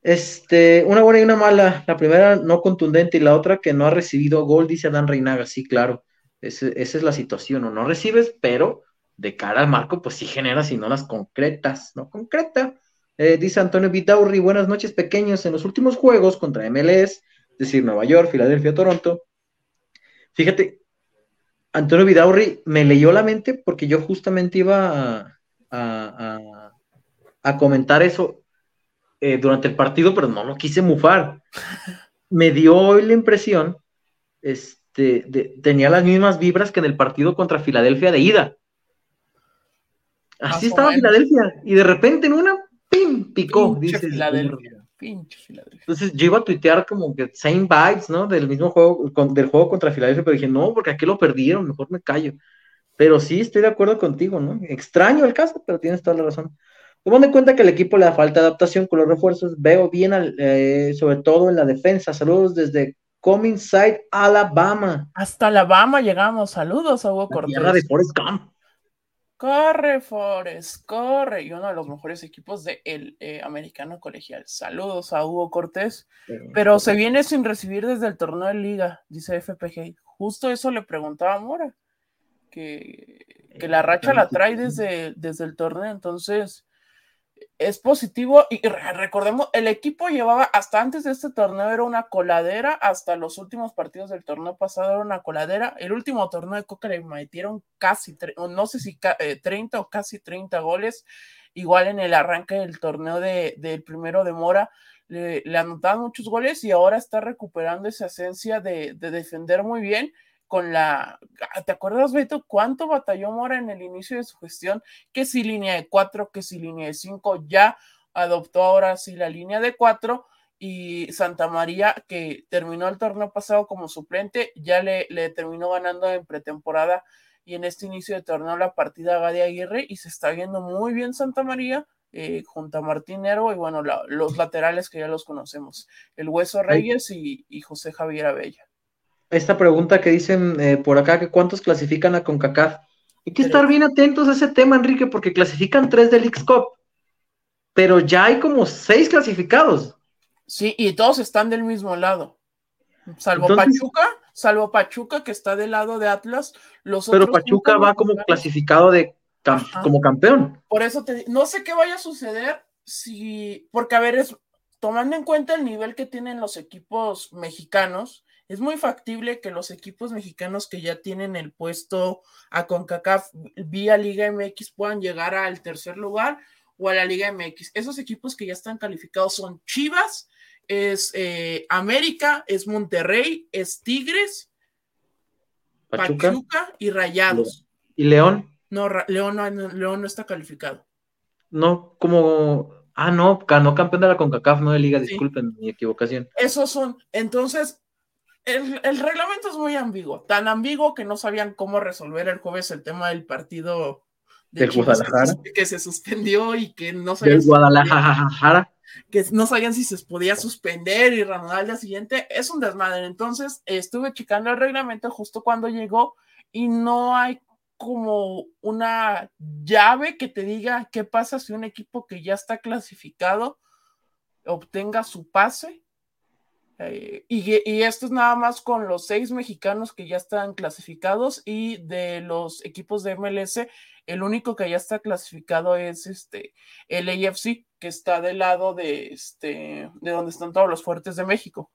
Este, una buena y una mala. La primera no contundente y la otra que no ha recibido gol, dice Adán Reinaga. Sí, claro. esa es la situación. O no recibes, pero de cara al marco, pues sí generas y no las concretas. No concreta. Eh, dice Antonio Vidaurri, buenas noches pequeños. En los últimos juegos contra MLS, es decir, Nueva York, Filadelfia, Toronto. Fíjate, Antonio Vidaurri me leyó la mente porque yo justamente iba a, comentar eso eh, durante el partido, pero no lo quise mufar. Me dio hoy la impresión, este, tenía las mismas vibras que en el partido contra Filadelfia de ida. Así estaba Filadelfia, y de repente en una, ¡pim! picó, dice. Filadelfia. Pinche Filadelfia. Entonces yo iba a tuitear como que same vibes, ¿no? Del mismo juego, del juego contra Filadelfia, pero dije, no, porque aquí lo perdieron, mejor me callo. Pero sí, estoy de acuerdo contigo, ¿no? Extraño el caso, pero tienes toda la razón. Tomando en cuenta que el equipo le da falta de adaptación con los refuerzos, veo bien, eh, sobre todo en la defensa. Saludos desde Coming Side, Alabama. Hasta Alabama llegamos. Saludos a Hugo Cortés. de Forest Gump. Corre, Forest, corre. Y uno de los mejores equipos del de eh, americano colegial. Saludos a Hugo Cortés. Pero se viene sin recibir desde el torneo de liga, dice FPG. Justo eso le preguntaba a Mora. Que, que la racha la trae desde, desde el torneo. Entonces, es positivo y recordemos, el equipo llevaba hasta antes de este torneo era una coladera, hasta los últimos partidos del torneo pasado era una coladera. El último torneo de Coca le metieron casi, no sé si 30 eh, o casi 30 goles. Igual en el arranque del torneo de, del primero de Mora le, anotaban muchos goles y ahora está recuperando esa esencia de defender muy bien con la, ¿te acuerdas, Beto, cuánto batalló Mora en el inicio de su gestión? Que si línea de cuatro, que si línea de cinco, ya adoptó ahora sí la línea de cuatro y Santa María, que terminó el torneo pasado como suplente, ya le, le terminó ganando en pretemporada y en este inicio de torneo la partida a Gadi Aguirre y se está viendo muy bien Santa María. Eh, junto a Martín Nero y bueno, los laterales que ya los conocemos, el Hueso Reyes y, y José Javier Abella esta pregunta que dicen eh, por acá, que cuántos clasifican a CONCACAF. Hay que estar bien atentos a ese tema, Enrique, porque clasifican tres del X-Cup. pero ya hay como seis clasificados. Sí, y todos están del mismo lado. Salvo Pachuca, salvo Pachuca que está del lado de Atlas, los Pero Pachuca va como clasificado de como campeón. Por eso te no sé qué vaya a suceder si porque a ver es tomando en cuenta el nivel que tienen los equipos mexicanos, es muy factible que los equipos mexicanos que ya tienen el puesto a CONCACAF vía Liga MX puedan llegar al tercer lugar o a la Liga MX. Esos equipos que ya están calificados son Chivas, es eh, América, es Monterrey, es Tigres, Pachuca, y Rayados. ¿Y León? No, León no, León no está calificado. No, como Ah, no, ganó campeón de la CONCACAF, no de Liga, disculpen mi equivocación. Esos son, entonces, el, reglamento es muy ambiguo, tan ambiguo que no sabían cómo resolver el jueves el tema del partido de Guadalajara. Que, se suspendió y que no sabían. si Guadalajara. Que no sabían si se podía suspender y reanudar al día siguiente. Es un desmadre. Entonces, estuve checando el reglamento justo cuando llegó y no hay como una llave que te diga qué pasa si un equipo que ya está clasificado obtenga su pase. Eh, y, esto es nada más con los seis mexicanos que ya están clasificados y de los equipos de MLS, el único que ya está clasificado es este el AFC, que está del lado de este de donde están todos los fuertes de México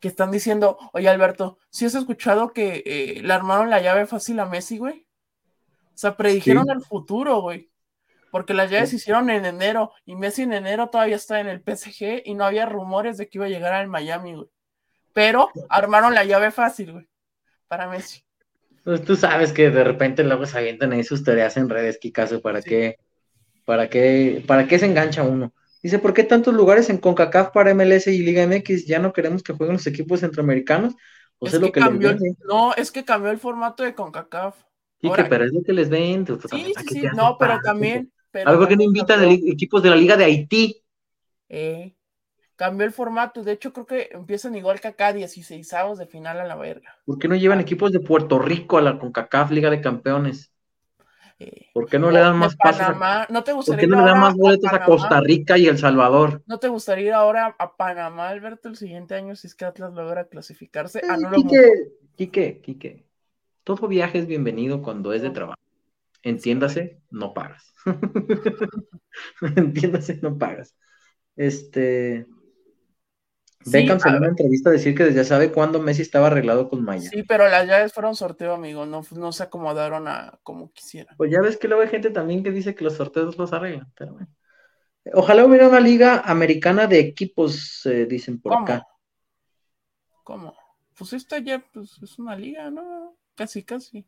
que están diciendo, oye Alberto, si has escuchado que eh, le armaron la llave fácil a Messi, güey? O sea, predijeron el futuro, güey. Porque las llaves se hicieron en enero y Messi en enero todavía está en el PSG y no había rumores de que iba a llegar al Miami, güey. Pero armaron la llave fácil, güey, para Messi. Pues tú sabes que de repente luego se avientan ahí sus teorías en redes, Kikazo, ¿para qué? ¿Para qué? ¿Para qué se engancha uno? Dice, ¿por qué tantos lugares en CONCACAF para MLS y Liga MX? ¿Ya no queremos que jueguen los equipos centroamericanos? ¿O es, lo que, cambió, No, es que cambió el formato de CONCACAF. Sí, que, pero es lo que les ven. Sí, sí, sí, no, pero también. Algo que no invitan equipos de la Liga de Haití. Eh, cambió el formato. De hecho, creo que empiezan igual que acá, 16 avos de final a la verga. ¿Por qué no llevan equipos de Puerto Rico a la CONCACAF Liga de Campeones? ¿Por qué no le dan más pasos? ¿No te gustaría ¿Por qué no le dan más boletos a, Costa Rica y El Salvador? ¿No te gustaría ir ahora a Panamá, Alberto, el siguiente año si es que Atlas logra clasificarse? Ah, no Quique, Quique, Quique, todo viaje es bienvenido cuando es de trabajo. Entiéndase, no pagas. Entiéndase, no pagas. Este, Beckham salió en una entrevista a decir que ya sabe cuándo Messi estaba arreglado con Maya. Sí, pero las llaves fueron sorteo, amigo, no, no se acomodaron a como quisieran. Pues ya ves que luego hay gente también que dice que los sorteos los arreglan, pero bueno. Ojalá hubiera una liga americana de equipos, eh, dicen por acá. ¿Cómo? Pues esta ya pues, es una liga, ¿no? Casi, casi.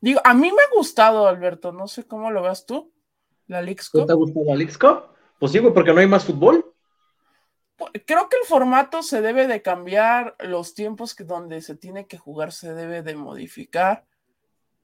Digo, a mí me ha gustado, Alberto, no sé cómo lo ves tú, la Leagues ¿Te ha gustado la Leagues Pues sí, porque no hay más fútbol creo que el formato se debe de cambiar, los tiempos que donde se tiene que jugar se debe de modificar.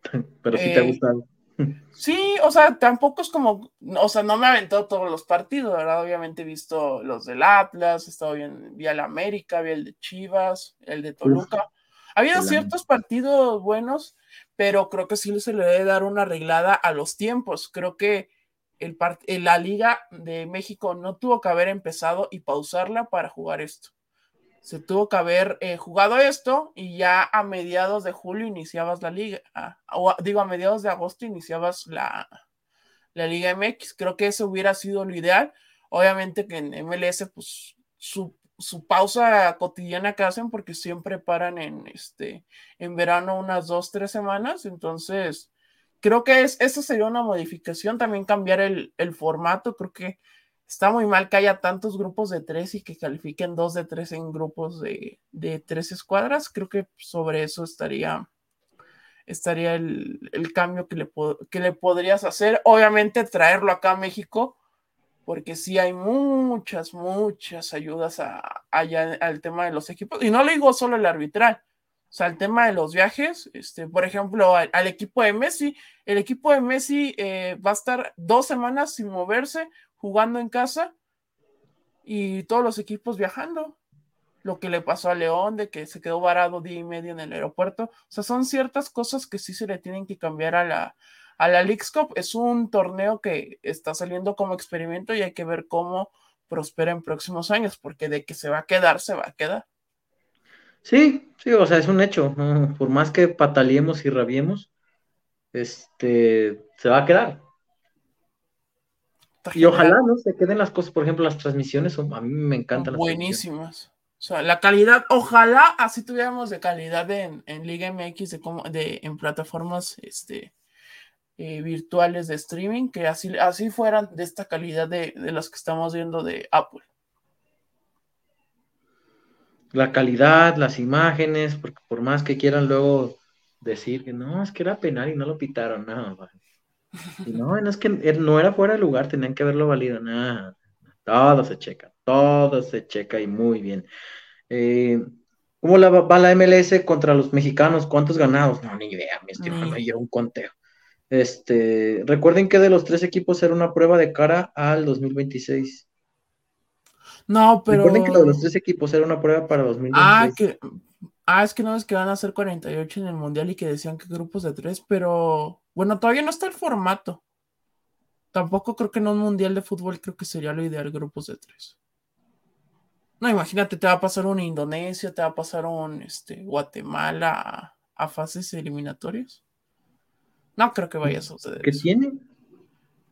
Pero sí te ha eh, gustado. Sí, o sea, tampoco es como, o sea, no me aventó todos los partidos, ¿verdad? Obviamente he visto los del Atlas, he estado bien, vi el América, vi el de Chivas, el de Toluca. Había ciertos partidos buenos, pero creo que sí se le debe dar una arreglada a los tiempos. Creo que el la Liga de México no tuvo que haber empezado y pausarla para jugar esto. Se tuvo que haber eh, jugado esto y ya a mediados de julio iniciabas la liga, ah, digo a mediados de agosto iniciabas la, la Liga MX. Creo que eso hubiera sido lo ideal. Obviamente que en MLS, pues su, su pausa cotidiana que hacen porque siempre paran en este en verano unas dos, tres semanas. Entonces, creo que es, eso sería una modificación, también cambiar el, formato, creo que está muy mal que haya tantos grupos de tres y que califiquen dos de tres en grupos de, tres escuadras, creo que sobre eso estaría, estaría el, cambio que le, que le podrías hacer, obviamente traerlo acá a México, porque sí hay muchas, muchas ayudas allá al tema de los equipos, y no le digo solo el arbitral, o sea, el tema de los viajes, este, por ejemplo, al, equipo de Messi, el equipo de Messi eh, va a estar dos semanas sin moverse, jugando en casa y todos los equipos viajando. Lo que le pasó a León, de que se quedó varado día y medio en el aeropuerto. O sea, son ciertas cosas que sí se le tienen que cambiar a la, a la Leagues Cup. Es un torneo que está saliendo como experimento y hay que ver cómo prospera en próximos años, porque de que se va a quedar, se va a quedar. Sí, sí, o sea, es un hecho. Por más que pataleemos y rabiemos, este, se va a quedar. y ojalá, ¿no? Se queden las cosas, por ejemplo, las transmisiones, a mí me encantan. Buenísimas. O sea, la calidad, ojalá así tuviéramos de calidad en, Liga MX, de, de en plataformas este, eh, virtuales de streaming, que así, así fueran de esta calidad de, de las que estamos viendo de Apple. La calidad, las imágenes, porque por más que quieran luego decir que no, es que era penal y no lo pitaron, no, no, no es que no era fuera de lugar, tenían que haberlo valido, nada, todo se checa, todo se checa y muy bien. Eh, ¿Cómo la, va la MLS contra los mexicanos? ¿Cuántos ganados? No, ni idea, mi estimado, me dio un conteo. Este, recuerden que de los tres equipos era una prueba de cara al 2026. No, pero. Recuerden que de los tres equipos era una prueba para 2026. Ah, que. Ah, es que no es que van a ser 48 en el mundial y que decían que grupos de tres, pero bueno, todavía no está el formato. Tampoco creo que en un mundial de fútbol creo que sería lo ideal grupos de tres. No, imagínate, te va a pasar un Indonesia, te va a pasar un este, Guatemala a, fases eliminatorias. No creo que vaya a suceder. ¿Qué tiene?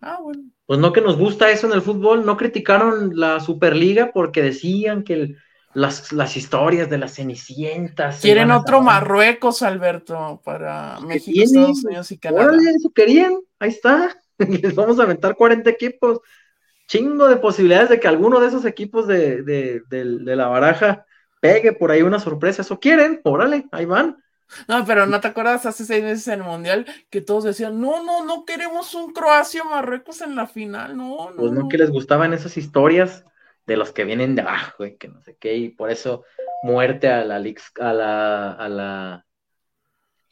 Ah, bueno. Pues no que nos gusta eso en el fútbol, no criticaron la Superliga porque decían que las, las historias de las cenicientas. Quieren otro Marruecos, Alberto, para México, Estados Unidos y Canadá. eso querían, ahí está. Les vamos a aventar 40 equipos chingo de posibilidades de que alguno de esos equipos de, la baraja pegue por ahí una sorpresa. Eso quieren, órale, ahí van. No, pero ¿no te acuerdas hace seis meses en el Mundial que todos decían, no, no, no queremos un Croacia-Marruecos en la final, no, no. Pues no, que les gustaban esas historias de los que vienen de abajo y que no sé qué, y por eso muerte a la a la, a la,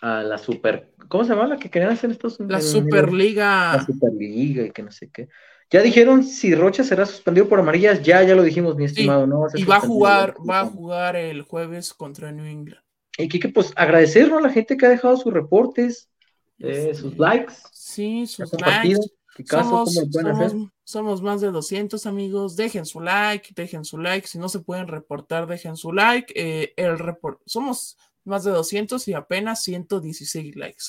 a la super, ¿cómo se llama la que querían hacer estos? La Superliga. La Superliga y que no sé qué. Ya dijeron si Rocha será suspendido por amarillas, ya, ya lo dijimos, mi estimado, ¿no? y va a jugar, va a jugar el jueves contra New England. Y que pues agradecer a la gente que ha dejado sus reportes, eh, sus likes. Sí, sus likes. somos, somos, más de 200 amigos. Dejen su like, dejen su like. Si no se pueden reportar, dejen su like. Eh, el report, somos más de 200 y apenas 116 likes.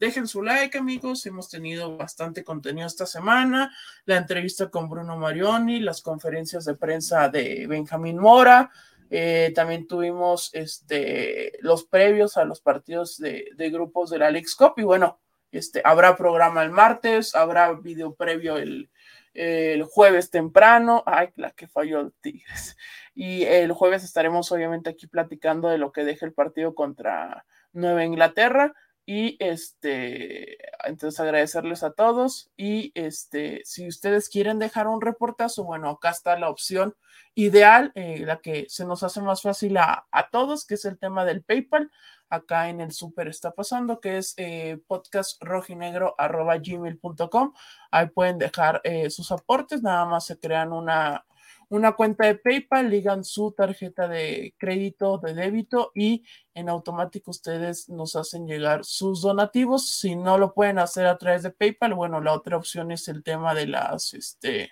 Dejen su like, amigos. Hemos tenido bastante contenido esta semana. La entrevista con Bruno Marioni, las conferencias de prensa de Benjamín Mora. Eh, también tuvimos este, los previos a los partidos de, grupos de la Leagues Cup. Y bueno, este, habrá programa el martes, habrá video previo el, el jueves temprano. Ay, la que falló el Tigres. Y el jueves estaremos obviamente aquí platicando de lo que deja el partido contra Nueva Inglaterra. Y este, entonces agradecerles a todos. Y este, si ustedes quieren dejar un reportazo, bueno, acá está la opción ideal, eh, la que se nos hace más fácil a, todos, que es el tema del PayPal. Acá en el súper está pasando, que es eh, podcastrojinegro.gmail.com. Ahí pueden dejar eh, sus aportes, nada más se crean una, una cuenta de PayPal, ligan su tarjeta de crédito, de débito y en automático ustedes nos hacen llegar sus donativos. Si no lo pueden hacer a través de PayPal, bueno, la otra opción es el tema de las, este,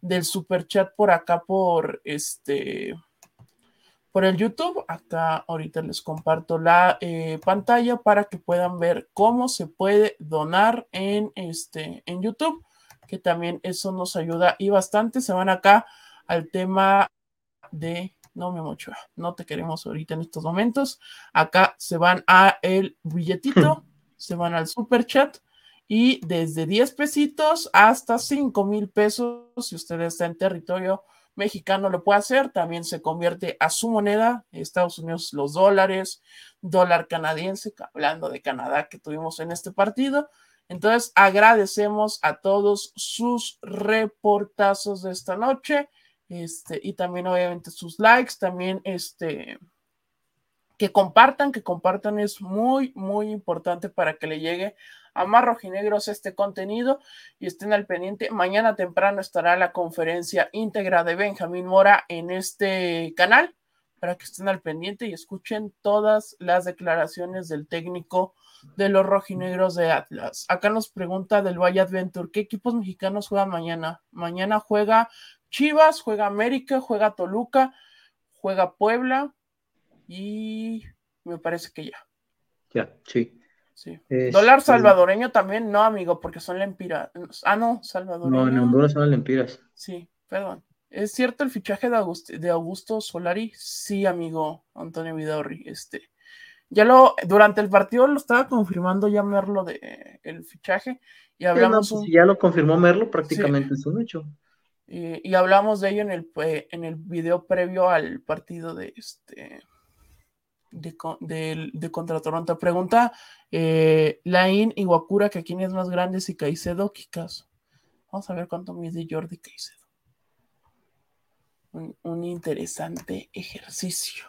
del super chat por acá por este por el YouTube. Acá ahorita les comparto la eh, pantalla para que puedan ver cómo se puede donar en este en YouTube, que también eso nos ayuda y bastante. Se van acá al tema de no me mucho, no te queremos ahorita en estos momentos. Acá se van a el billetito, se van al super chat y desde 10 pesitos hasta 5 mil pesos, si usted está en territorio mexicano, lo puede hacer. También se convierte a su moneda, Estados Unidos, los dólares, dólar canadiense, hablando de Canadá que tuvimos en este partido. Entonces, agradecemos a todos sus reportazos de esta noche. Este, y también obviamente sus likes, también este, que compartan, que compartan es muy, muy importante para que le llegue a más rojinegros este contenido y estén al pendiente. Mañana temprano estará la conferencia íntegra de Benjamín Mora en este canal para que estén al pendiente y escuchen todas las declaraciones del técnico de los rojinegros de Atlas. Acá nos pregunta del Valle Adventure, ¿qué equipos mexicanos juegan mañana? Mañana juega Chivas, juega América, juega Toluca, juega Puebla y me parece que ya. Ya, sí. Sí. Dólar salvadoreño también, no, amigo, porque son lempiras. Ah, no, salvadoreño. No, en Honduras son lempiras. Sí, perdón. ¿Es cierto el fichaje de, de Augusto Solari? Sí, amigo Antonio Vidaurri. Este, ya lo, durante el partido lo estaba confirmando ya Merlo de el fichaje y hablamos. Pues ya lo confirmó Merlo, prácticamente es un hecho. Y, hablamos de ello en el, eh, en el video previo al partido de este de, de, contra Toronto. Pregunta eh, Lain y Wakura que quién es más grande, si Caicedo caso Vamos a ver cuánto mide Jordi Caicedo. Un, interesante ejercicio.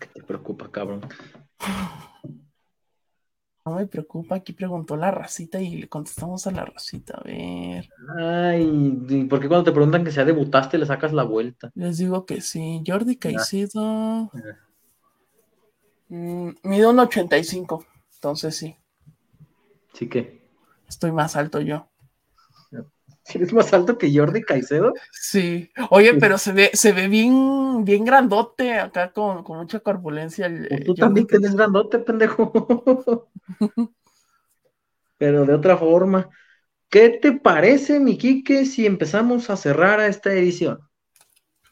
¿Qué te preocupa, cabrón? No me preocupa, aquí preguntó la racita y le contestamos a la racita. A ver. Ay, ¿por qué cuando te preguntan que sea debutaste le sacas la vuelta? Les digo que sí. Jordi Caicedo. Mm, mido un 85, entonces sí. Sí que. Estoy más alto yo. ¿Eres más alto que Jordi Caicedo? Sí. Oye, pero se ve, se ve bien, bien grandote acá con, mucha corpulencia. Pues tú también tienes grandote, pendejo. pero de otra forma. ¿Qué te parece, mi Quique, si empezamos a cerrar a esta edición?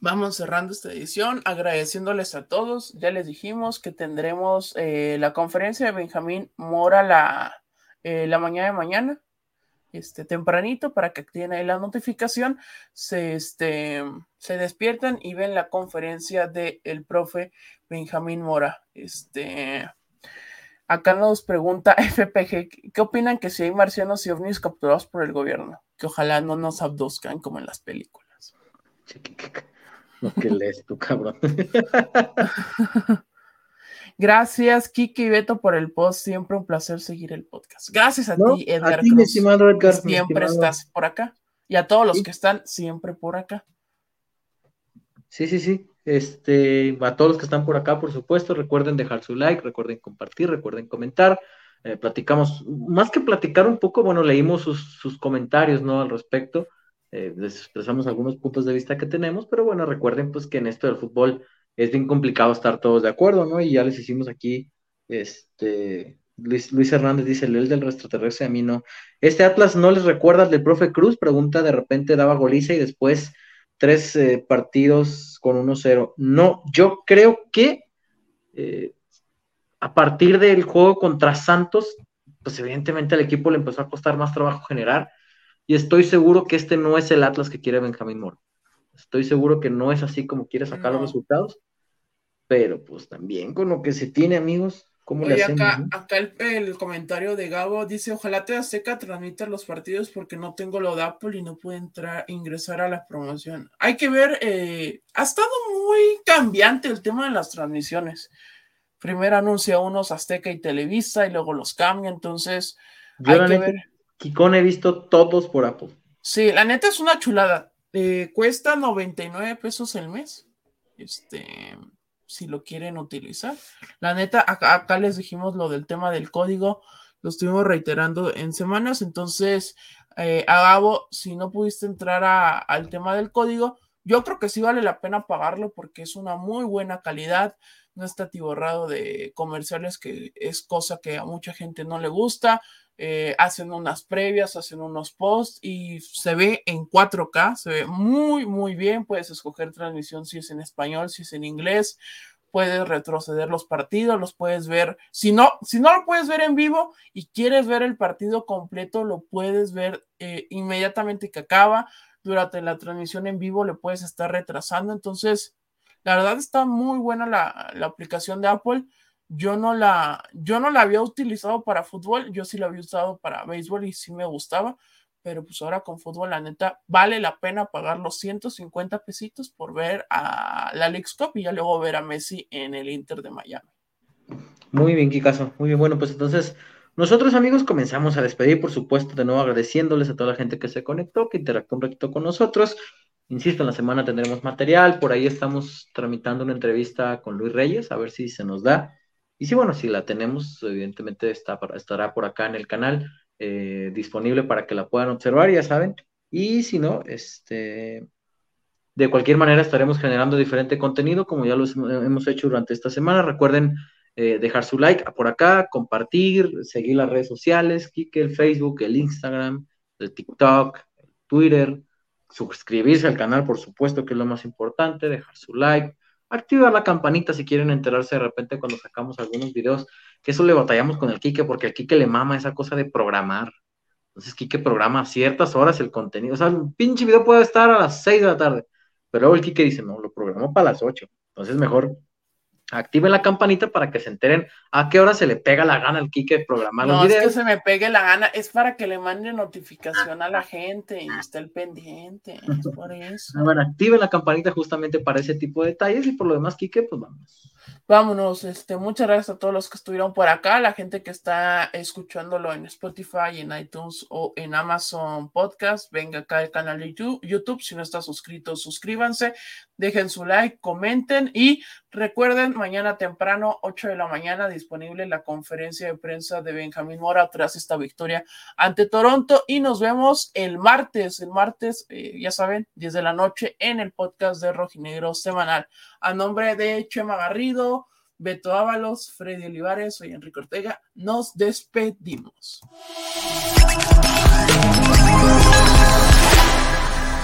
Vamos cerrando esta edición, agradeciéndoles a todos. Ya les dijimos que tendremos eh, la conferencia de Benjamín Mora la, eh, la mañana de mañana, este, tempranito, para que activen ahí la notificación, se, este, se despiertan y ven la conferencia del el profe Benjamín Mora. Este, acá nos pregunta FPG, ¿qué opinan que si hay marcianos y ovnis capturados por el gobierno? Que ojalá no nos abduzcan como en las películas. Lo que lees tú, cabrón. Gracias, Kiki y Beto, por el post. Siempre un placer seguir el podcast. Gracias a ti, Edgar. A ti, estimado Edgar. Siempre estás por acá. Y a todos los que están siempre por acá. Sí, sí, sí. Este, a todos los que están por acá, por supuesto, recuerden dejar su like, recuerden compartir, recuerden comentar. Eh, platicamos, más que platicar un poco, bueno, leímos sus, sus comentarios, ¿no? Al respecto eh, les expresamos algunos puntos de vista que tenemos, pero bueno, recuerden pues que en esto del fútbol es bien complicado estar todos de acuerdo, ¿no? Y ya les hicimos aquí, este, Luis, Luis Hernández dice, el del extraterrestre, a mí no. Este Atlas no les recuerda al del profe Cruz, pregunta, de repente daba goliza y después tres eh, partidos con 1-0. No, yo creo que eh, a partir del juego contra Santos, pues evidentemente al equipo le empezó a costar más trabajo generar y estoy seguro que este no es el Atlas que quiere Benjamín Moro. Estoy seguro que no es así como quiere sacar los resultados, pero pues también con lo que se tiene, amigos, ¿cómo le hacemos? Acá, acá el, comentario de Gabo dice, ojalá te Azteca transmita los partidos porque no tengo lo de Apple y no puedo entrar, ingresar a la promoción. Hay que ver, eh, ha estado muy cambiante el tema de las transmisiones. Primero anuncia unos Azteca y Televisa y luego los cambia, entonces hay que ver Kikón he visto todos por Apple. Sí, la neta es una chulada. Eh, cuesta 99 pesos el mes. Este, si lo quieren utilizar. La neta, acá, les dijimos lo del tema del código. Lo estuvimos reiterando en semanas. Entonces, eh, Agabo, si no pudiste entrar al tema del código, yo creo que sí vale la pena pagarlo porque es una muy buena calidad. No está atiborrado de comerciales, que es cosa que a mucha gente no le gusta eh, hacen unas previas, hacen unos posts y se ve en 4K, se ve muy, muy bien. Puedes escoger transmisión si es en español, si es en inglés. Puedes retroceder los partidos, los puedes ver. Si no, si no lo puedes ver en vivo y quieres ver el partido completo, lo puedes ver eh, inmediatamente que acaba. Durante la transmisión en vivo le puedes estar retrasando. Entonces, la verdad está muy buena la, la aplicación de Apple yo no la, yo no la había utilizado para fútbol, yo sí la había usado para béisbol y sí me gustaba, pero pues ahora con fútbol, la neta, vale la pena pagar los 150 pesitos por ver a la League Cup y ya luego ver a Messi en el Inter de Miami. Muy bien, Kikazo, muy bien. Bueno, pues entonces nosotros amigos comenzamos a despedir, por supuesto, de nuevo agradeciéndoles a toda la gente que se conectó, que interactuó un ratito con nosotros. Insisto, en la semana tendremos material, por ahí estamos tramitando una entrevista con Luis Reyes, a ver si se nos da. Y si, bueno, si la tenemos, evidentemente está, estará por acá en el canal eh, disponible para que la puedan observar, ya saben. Y si no, este, de cualquier manera estaremos generando diferente contenido, como ya lo hemos hecho durante esta semana. Recuerden eh, dejar su like por acá, compartir, seguir las redes sociales, Kike, el Facebook, el Instagram, el TikTok, el Twitter, suscribirse al canal, por supuesto, que es lo más importante, dejar su like, activar la campanita si quieren enterarse de repente cuando sacamos algunos videos, que eso le batallamos con el Kike, porque al Kike le mama esa cosa de programar. Entonces, Kike programa a ciertas horas el contenido. O sea, un pinche video puede estar a las 6 de la tarde, pero luego el Kike dice, no, lo programó para las 8. Entonces, mejor activen la campanita para que se enteren a qué hora se le pega la gana al Kike programar no, los videos. No, es que se me pegue la gana, es para que le mande notificación a la gente y esté el pendiente, es por eso. Bueno, activen la campanita justamente para ese tipo de detalles y por lo demás, Kike, pues vamos. Vámonos, este, muchas gracias a todos los que estuvieron por acá, la gente que está escuchándolo en Spotify, en iTunes o en Amazon Podcast, venga acá al canal de YouTube, si no está suscrito, suscríbanse, dejen su like, comenten y recuerden, mañana temprano, 8 de la mañana, disponible la conferencia de prensa de Benjamín Mora tras esta victoria ante Toronto y nos vemos el martes, el martes, eh, ya saben, 10 de la noche en el podcast de Rojinegro semanal. A nombre de Chema Garrido, Beto Ábalos, Freddy Olivares, soy Enrique Ortega, nos despedimos.